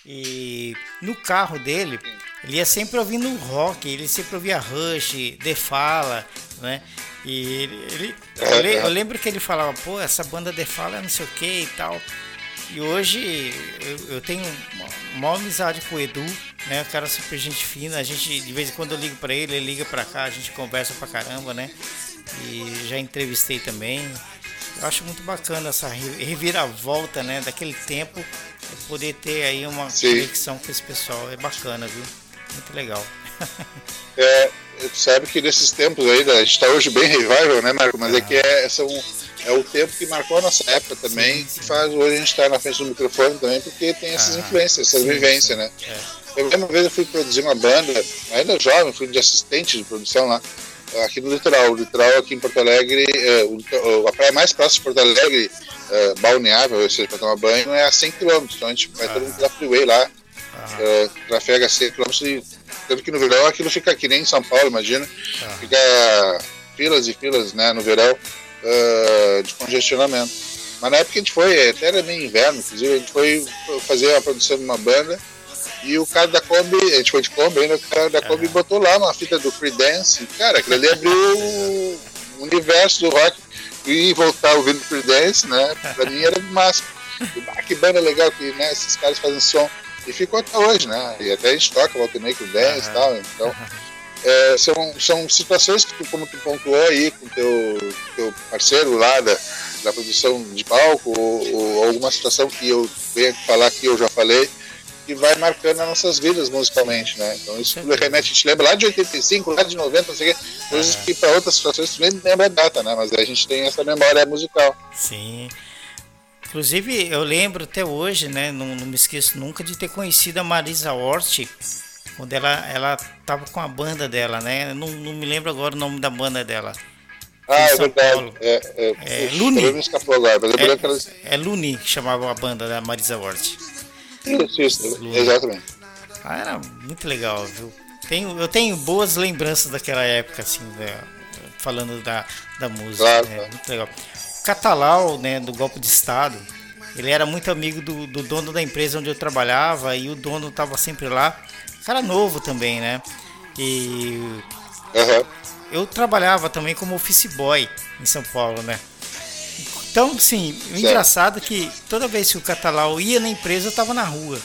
A: E no carro dele, ele ia sempre ouvindo rock, ele sempre ouvia Rush, The Fala, né? E ele, ele eu, lembro que ele falava, pô, essa banda The Fala é não sei o que e tal. E hoje eu, eu tenho uma amizade com o Edu, né? O cara é super gente fina, a gente, de vez em quando eu ligo para ele, ele liga para cá, a gente conversa pra caramba, né? E já entrevistei também. Eu acho muito bacana essa reviravolta, né, daquele tempo, poder ter aí uma Sim. conexão com esse pessoal, é bacana, viu? Muito legal.
B: é, sabe que nesses tempos aí, a gente está hoje bem revival, né, Marco? Mas é que é, são, é o tempo que marcou a nossa época também, sim, sim. que faz hoje a gente estar tá na frente do microfone também, porque tem essas ah, influências, essas vivências, né? É. Eu uma vez eu fui produzir uma banda, ainda jovem, fui de assistente de produção lá, aqui no litoral. O litoral aqui em Porto Alegre, é, o, a praia mais próxima de Porto Alegre, é, balneável, ou seja, para tomar banho, é a 100 km. Então a gente vai ah. todo mundo da freeway lá, é, trafega 100 km e tanto que no verão aquilo fica aqui nem em São Paulo, imagina. Ah. Fica filas e filas né, no verão uh, de congestionamento. Mas na época a gente foi, até era meio inverno, inclusive, a gente foi fazer a produção de uma banda e o cara da Kombi, a gente foi de Kombi ainda, o cara da Kombi uhum. botou lá uma fita do Free Dance. Cara, aquilo ali abriu o universo do rock e voltar ouvindo Free Dance, né? Pra mim era máximo. Ah, que banda legal que né, esses caras fazem som. E ficou até hoje, né? E até a gente toca volta meio com dance e tal. Então, é, são, são situações que, tu, como tu pontuou aí com teu, teu parceiro lá da, da produção de palco, ou, ou alguma situação que eu venho falar que eu já falei, que vai marcando as nossas vidas musicalmente, né? Então isso tudo remete, a gente lembra lá de 85, lá de 90, não sei o quê, coisas que para outras situações tu nem lembra a data, né? Mas a gente tem essa memória musical.
A: Sim. Inclusive, eu lembro até hoje, né? Não, não me esqueço nunca de ter conhecido a Marisa Hort, quando ela, ela tava com a banda dela, né? Não, não me lembro agora o nome da banda dela.
B: Ah, é verdade. É, é, é, Luni.
A: É, é Luni que chamava a banda da Marisa Hort.
B: Isso, isso, exatamente.
A: Ah, era muito legal, viu? Tenho, eu tenho boas lembranças daquela época, assim, né? falando da, da música. Claro, né? Muito legal. O Catalau, né, do golpe de Estado, ele era muito amigo do, do dono da empresa onde eu trabalhava e o dono estava sempre lá. Cara novo também, né? E uhum. eu trabalhava também como office boy em São Paulo, né? Então, sim, o engraçado é que toda vez que o Catalau ia na empresa, eu tava na rua.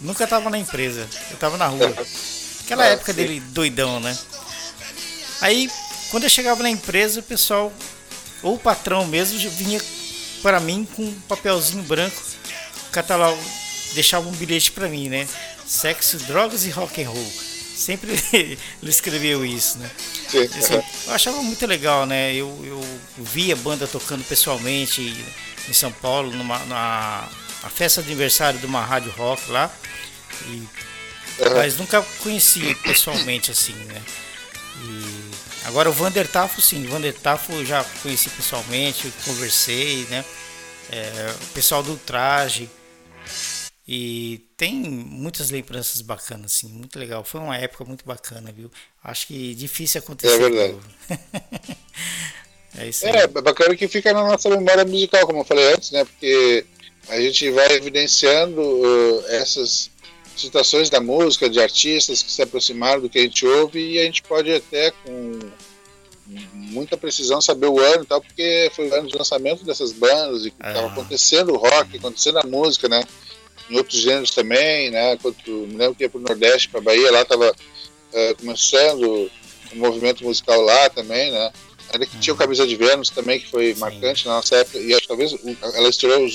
A: Nunca tava na empresa, eu tava na rua. Aquela ah, época sim. dele doidão, né? Aí, quando eu chegava na empresa, o pessoal, ou o patrão mesmo, vinha para mim com um papelzinho branco. O Catalau deixava um bilhete para mim, né? Sexo, drogas e rock and roll. Sempre ele escreveu isso, né? Assim, eu achava muito legal, né? Eu, eu via a banda tocando pessoalmente em São Paulo, numa, na festa de aniversário de uma rádio rock lá. E, mas nunca conheci pessoalmente assim, né? E agora o Vander Tafo, sim, o Vander Tafo eu já conheci pessoalmente, conversei, né? É, o pessoal do traje, e tem muitas lembranças bacanas, assim, muito legal. Foi uma época muito bacana, viu? Acho que difícil acontecer.
B: É verdade. é isso aí. É, bacana que fica na nossa memória musical, como eu falei antes, né? Porque a gente vai evidenciando uh, essas situações da música, de artistas que se aproximaram do que a gente ouve e a gente pode até com muita precisão saber o ano e tal, porque foi o ano de lançamento dessas bandas e estava ah. acontecendo o rock, acontecendo a música, né? Em outros gêneros também, né? Quando me lembro que ia para o Nordeste, para Bahia, lá estava uh, começando um movimento musical lá também, né? Ainda que tinha o uhum. Camisa de Vênus também, que foi Sim. marcante na nossa época, e acho que talvez ela estreou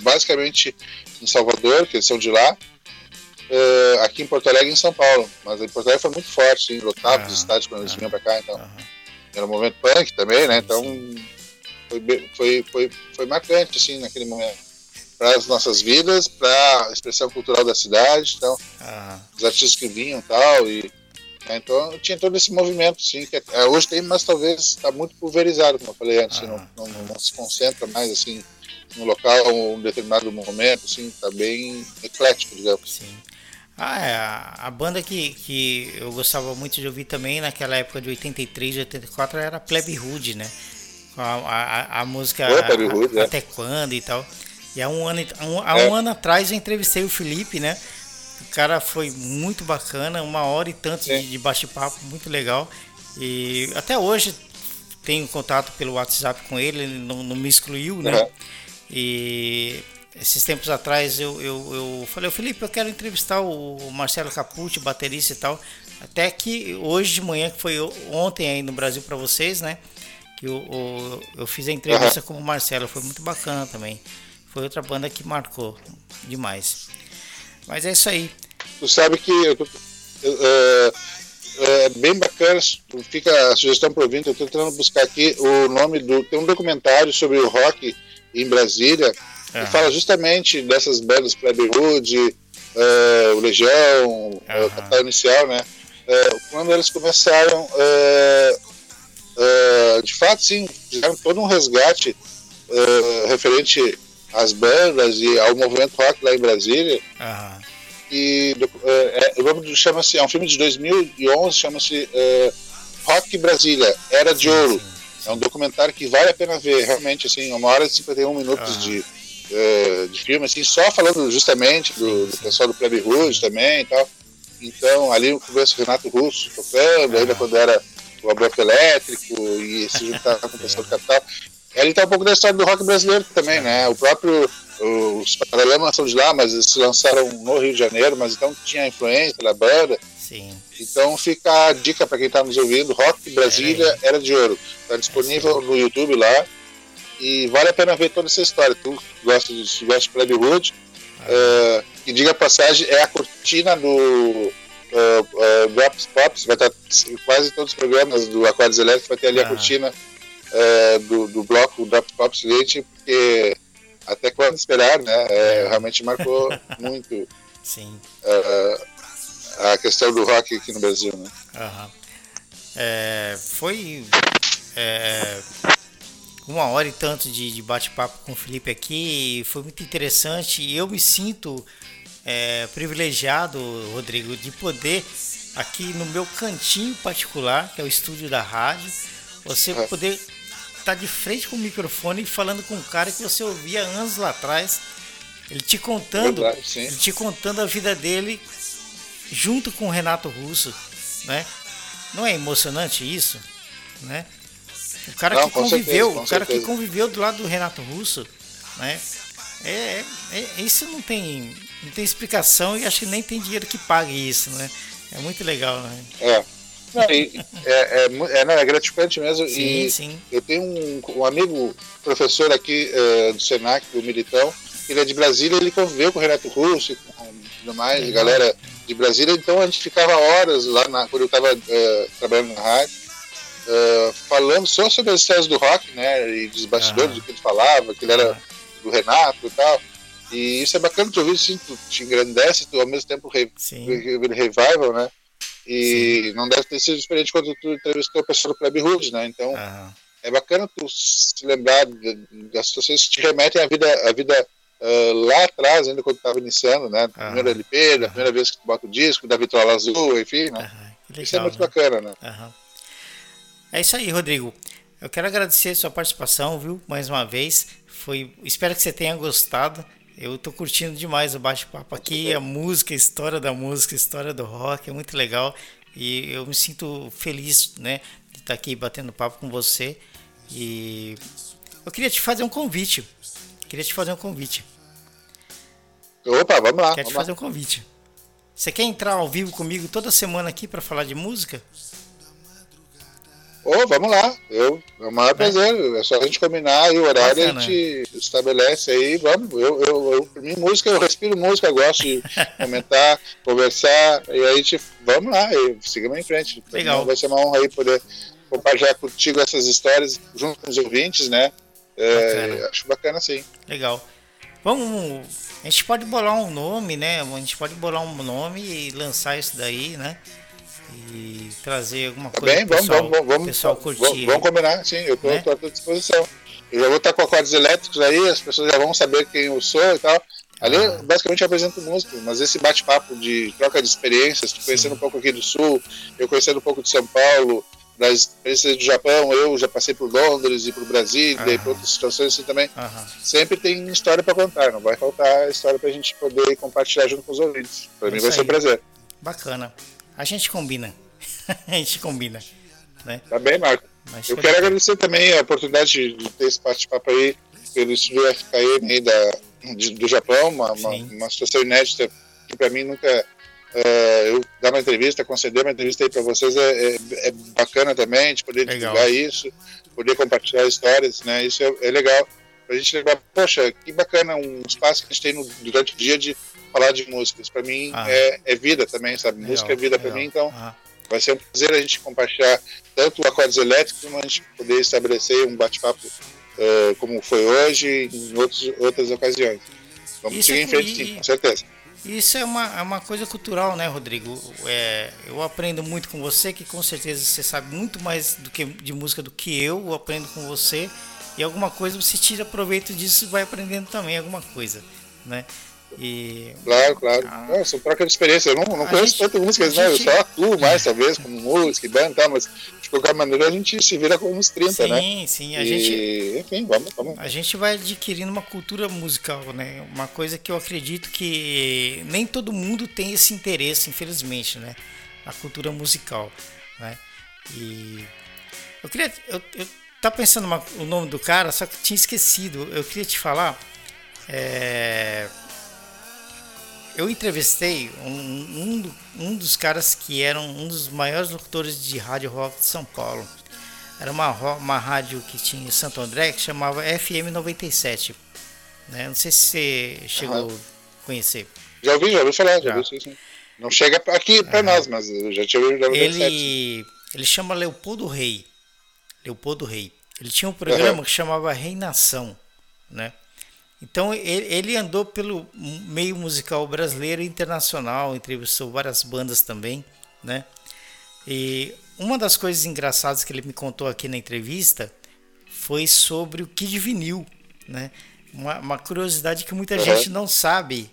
B: basicamente em Salvador, que eles são de lá, uh, aqui em Porto Alegre e em São Paulo. Mas em Porto Alegre foi muito forte, sim, lotava os estádios quando eles vinham para cá, então. Era um momento punk também, né? Então foi, foi, foi, foi marcante, assim, naquele momento para as nossas vidas, para a expressão cultural da cidade, então ah. os artistas que vinham tal e né, então tinha todo esse movimento, sim, que é, hoje tem, mas talvez está muito pulverizado, como eu falei antes, ah. não, não, não, se concentra mais assim no local um determinado momento, assim, está bem eclético, digamos.
A: Sim. Ah, é, a, banda que, que eu gostava muito de ouvir também naquela época de 83, 84 era Plebe Hood, né? A, a, a música Hood, é. Até Quando e tal. E há um ano, há um, é. ano atrás eu entrevistei o Felipe, né? O cara foi muito bacana, uma hora e tanto de, de bate-papo, muito legal. E até hoje tenho contato pelo WhatsApp com ele, ele não, não me excluiu, né? Uhum. E esses tempos atrás eu, eu, eu falei, Felipe, eu quero entrevistar o Marcelo Capucci, baterista e tal. Até que hoje de manhã, que foi ontem aí no Brasil para vocês, né? Que eu, eu, eu fiz a entrevista uhum. com o Marcelo, foi muito bacana também foi outra banda que marcou demais. Mas é isso aí.
B: Tu sabe que uh, é bem bacana, fica a sugestão para ouvinte, eu estou tentando buscar aqui o nome do. Tem um documentário sobre o rock em Brasília, uhum. que fala justamente dessas bandas Hood, uh, o Legião, uhum. o Capital Inicial, né? Uh, quando eles começaram, uh, de fato, sim, fizeram todo um resgate referente às bandas e ao movimento rock lá em Brasília.
A: Uhum
B: e é, é, chama-se é um filme de 2011 chama-se é, Rock Brasília Era de Ouro. é um documentário que vale a pena ver realmente assim uma hora e 51 minutos de é, de filme assim só falando justamente do, do pessoal do Plebe Rouge também e tal. Então ali eu converso Renato Russo tocando ainda quando era o bloco elétrico e se juntar com o pessoal do Capital ele tá um pouco da história do rock brasileiro também, né? O próprio os Paralamas são de lá, mas eles se lançaram no Rio de Janeiro, mas então tinha influência da banda.
A: Sim.
B: Então fica a dica para quem está nos ouvindo: Rock Brasília. Era de Ouro. Está disponível no YouTube lá. E vale a pena ver toda essa história. Tu gosta de, tu gosta de Plebe Hood. Ah. Uh, e diga a passagem, é a cortina do uh, uh, Drops Pops. Vai estar tá quase todos os programas do Aquários Elétricos, vai ter ali ah. a cortina uh, do, do bloco Drops Pops Leite, porque até quando esperar, né? É, realmente marcou muito
A: Sim.
B: Uh, a questão do rock aqui no Brasil, né?
A: Uhum. É, foi é, uma hora e tanto de, de bate-papo com o Felipe aqui, foi muito interessante e eu me sinto é, privilegiado, Rodrigo, de poder aqui no meu cantinho particular, que é o estúdio da rádio, você é. poder tá de frente com o microfone falando com um cara que você ouvia anos lá atrás. Ele te contando, Verdade, ele te contando a vida dele junto com o Renato Russo, né? Não é emocionante isso, né? O cara Não, que conviveu, certeza, o cara certeza. que conviveu do lado do Renato Russo, né? É, é, é, isso não tem, não tem explicação e acho que nem tem dinheiro que pague isso, né? É muito legal, né?
B: É. Não, e, é, é, é, não, é gratificante mesmo.
A: Sim,
B: e
A: sim.
B: Eu tenho um, um amigo, professor aqui uh, do Senac, do Militão, ele é de Brasília, ele conviveu com o Renato Russo e tudo mais, Legal. galera de Brasília, então a gente ficava horas lá na, quando eu estava uh, eh, trabalhando na rádio, uh, falando só sobre as histórias do rock, né? E dos bastidores, do que ele falava, que ele era do Renato e tal. E isso é bacana tu ouvir, assim, tu te engrandece, tu ao mesmo tempo re, re, revival, né? E Sim. não deve ter sido diferente quando tu entrevistou o pessoal do Club Hood, né? Então uhum. é bacana tu se lembrar das situações que te remetem à vida, à vida uh, lá atrás, ainda quando tu estava iniciando, né? Uhum. Primeiro LP, da primeira vez que tu bota o disco, da vitrola azul, enfim, né? Legal, isso é muito né? bacana, né?
A: É isso aí, Rodrigo. Eu quero agradecer a sua participação, viu? Mais uma vez. Foi, espero que você tenha gostado. Eu tô curtindo demais o bate-papo aqui, a música, a história da música, a história do rock, é muito legal. E eu me sinto feliz, né, de estar aqui batendo papo com você. E eu queria te fazer um convite. Queria te fazer um convite.
B: Opa, vamos lá.
A: Quero te fazer um convite. Você quer entrar ao vivo comigo toda semana aqui para falar de música?
B: Ô, oh, vamos lá. Eu, é o maior é. prazer. É só a gente combinar aí o horário, a gente estabelece aí, vamos. Eu, eu, eu, mim, música, eu respiro música, eu gosto de comentar, conversar, e aí a gente, vamos lá, e sigamos em frente.
A: Legal.
B: Vai ser uma honra aí poder compartilhar contigo essas histórias junto com os ouvintes, né? É, bacana. Acho bacana sim.
A: Legal. Vamos. A gente pode bolar um nome, né? A gente pode bolar um nome e lançar isso daí, né? E trazer alguma coisa
B: bem, vamos, pessoal,
A: vamos,
B: vamos,
A: pessoal curtir.
B: Vamos, vamos combinar, sim, eu estou né? à disposição. Eu já vou estar com acordes elétricos aí, as pessoas já vão saber quem eu sou e tal. Ali, ah. basicamente, eu apresento música, mas esse bate-papo de troca de experiências, conhecendo um pouco aqui do Sul, eu conhecendo um pouco de São Paulo, das experiências do Japão, eu já passei por Londres e por Brasília e por outras situações assim também. Sempre tem história para contar, não vai faltar história para a gente poder compartilhar junto com os ouvintes. Para mim vai ser um prazer.
A: Bacana. A gente combina. a gente combina. Né?
B: Tá bem, Marco. Mas eu quero agradecer também a oportunidade de ter esse bate-papo aí pelo estúdio FKM aí da, de, do Japão, uma, uma, uma, situação inédita que para mim nunca. Uh, eu dar uma entrevista, conceder uma entrevista aí para vocês é, é, é, bacana também, de poder legal. divulgar isso, poder compartilhar histórias, né? Isso é, é legal. Pra gente lembrar, poxa, que bacana um espaço que a gente tem no, durante o dia de falar de músicas. Para mim ah. é, é, vida também, sabe? Legal, Música é vida para mim, então. Ah. vai ser um prazer a gente compartilhar tanto acordes elétricos, como a gente poder estabelecer um bate-papo uh, como foi hoje em outros, outras ocasiões. Vamos Isso seguir em frente, sim, com certeza.
A: Isso é uma, é uma coisa cultural, né, Rodrigo? É, eu aprendo muito com você, que com certeza você sabe muito mais do que de música do que eu. Eu aprendo com você e alguma coisa você tira proveito disso e vai aprendendo também alguma coisa, né? E...
B: Claro, claro. Ah, é, são troca de experiência. Eu não, não conheço gente, tanta música, né? Eu só atuo mais, talvez, como música e banda, tá? mas de qualquer maneira a gente se vira com uns 30,
A: sim,
B: né?
A: Sim, sim. A
B: e,
A: gente.
B: Enfim, vamos, vamos.
A: A gente vai adquirindo uma cultura musical, né? Uma coisa que eu acredito que nem todo mundo tem esse interesse, infelizmente, né? A cultura musical, né? E. Eu queria. Eu, eu tava pensando uma, o nome do cara, só que tinha esquecido. Eu queria te falar. É eu entrevistei um, um, um, dos caras que eram um dos maiores locutores de rádio rock de São Paulo. Era uma, uma rádio que tinha em Santo André que chamava FM 97. Né? Não sei se você chegou uhum. a conhecer.
B: Já ouvi, já ouvi falar, já, já. ouvi sim. Não chega aqui para uhum. nós, mas eu já tinha ouvido
A: ele, ele chama Leopoldo Rei. Leopoldo Rei. Ele tinha um programa uhum. que chamava Reinação, né? Então ele andou pelo meio musical brasileiro e internacional, entrevistou várias bandas também, né? E uma das coisas engraçadas que ele me contou aqui na entrevista foi sobre o Kid Vinil, né? Uma, uma curiosidade que muita uhum. gente não sabe.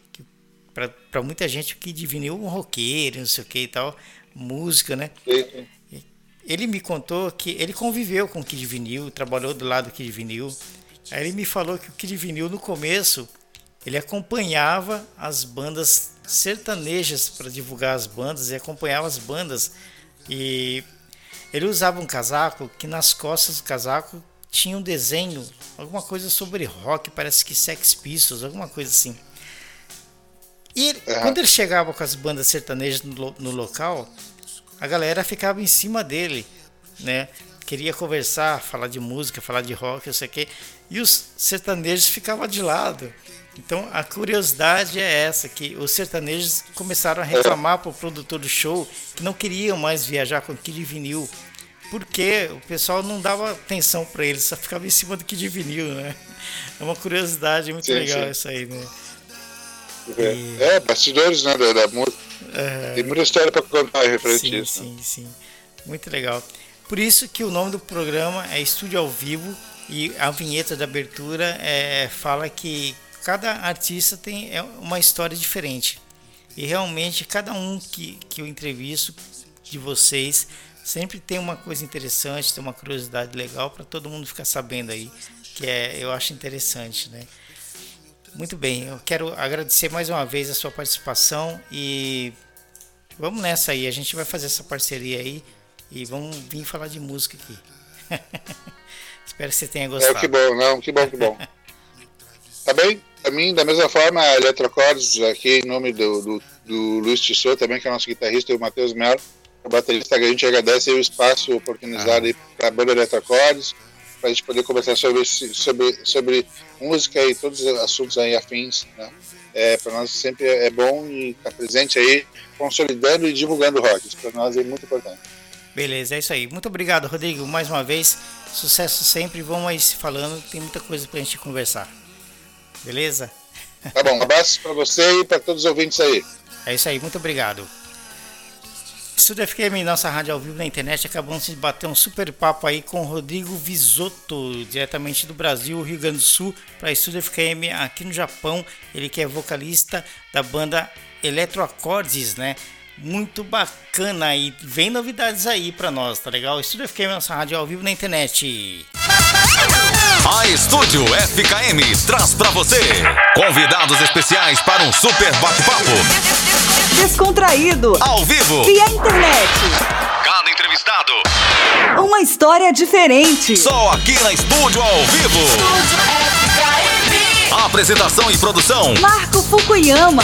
A: Para muita gente o Kid Vinil é um roqueiro, não sei o que e tal, música, né? Uhum. Ele me contou que ele conviveu com o Kid Vinil, trabalhou do lado do Kid Vinil, Aí ele me falou que o Kid Vinil no começo ele acompanhava as bandas sertanejas para divulgar as bandas e acompanhava as bandas e ele usava um casaco que nas costas do casaco tinha um desenho, alguma coisa sobre rock, parece que Sex Pistols, alguma coisa assim. E ele, uhum. quando ele chegava com as bandas sertanejas no, no local, a galera ficava em cima dele, né? queria conversar, falar de música, falar de rock, não sei o quê, e os sertanejos ficavam de lado. Então a curiosidade é essa, que os sertanejos começaram a reclamar para o produtor do show que não queriam mais viajar com aquele vinil, porque o pessoal não dava atenção para eles, só ficava em cima do que de vinil, né? É uma curiosidade muito sim, legal sim. isso aí, né?
B: É, e... é bastidores né, da, da música. É... Tem muita história para contar referente
A: sim,
B: isso.
A: Sim, né? sim, muito legal. Por isso que o nome do programa é Estúdio ao Vivo e a vinheta da abertura é, fala que cada artista tem é uma história diferente. E realmente cada um que, que eu entrevisto de vocês sempre tem uma coisa interessante, tem uma curiosidade legal para todo mundo ficar sabendo aí, que é eu acho interessante, né? Muito bem, eu quero agradecer mais uma vez a sua participação e vamos nessa aí, a gente vai fazer essa parceria aí e vamos vir falar de música aqui. Espero que você tenha gostado.
B: É, que bom, não, que bom, que bom. tá bem? Pra mim, da mesma forma, a Eletrocordes, aqui em nome do, do, do Luiz Tissot, também, que é nosso guitarrista, e o Matheus Melo, o baterista, a gente agradece o espaço oportunizado ah. para a banda Eletrocordes, para a gente poder conversar sobre, sobre, sobre música e todos os assuntos aí afins, né? É, para nós sempre é bom estar presente aí, consolidando e divulgando rock. Isso para nós é muito importante.
A: Beleza, é isso aí. Muito obrigado, Rodrigo, mais uma vez. Sucesso sempre. Vamos aí se falando. Tem muita coisa pra gente conversar. Beleza?
B: Tá bom. Um abraço para você e para todos os ouvintes aí.
A: É isso aí. Muito obrigado. Estúdio FQM, nossa rádio ao vivo na internet. Acabamos de bater um super papo aí com Rodrigo Visotto, diretamente do Brasil, Rio Grande do Sul, para Estúdio FQM aqui no Japão. Ele que é vocalista da banda Eletroacordes, né? Muito bacana e vem novidades aí para nós, tá legal? Estúdio FKM, nossa rádio ao vivo na internet.
C: A Estúdio FKM traz para você convidados especiais para um super bate-papo.
D: Descontraído.
C: Ao vivo.
D: Via internet.
C: Cada entrevistado.
D: Uma história diferente.
C: Só aqui na Estúdio ao vivo.
D: Estúdio FKM.
C: Apresentação e produção.
D: Marco Fukuyama.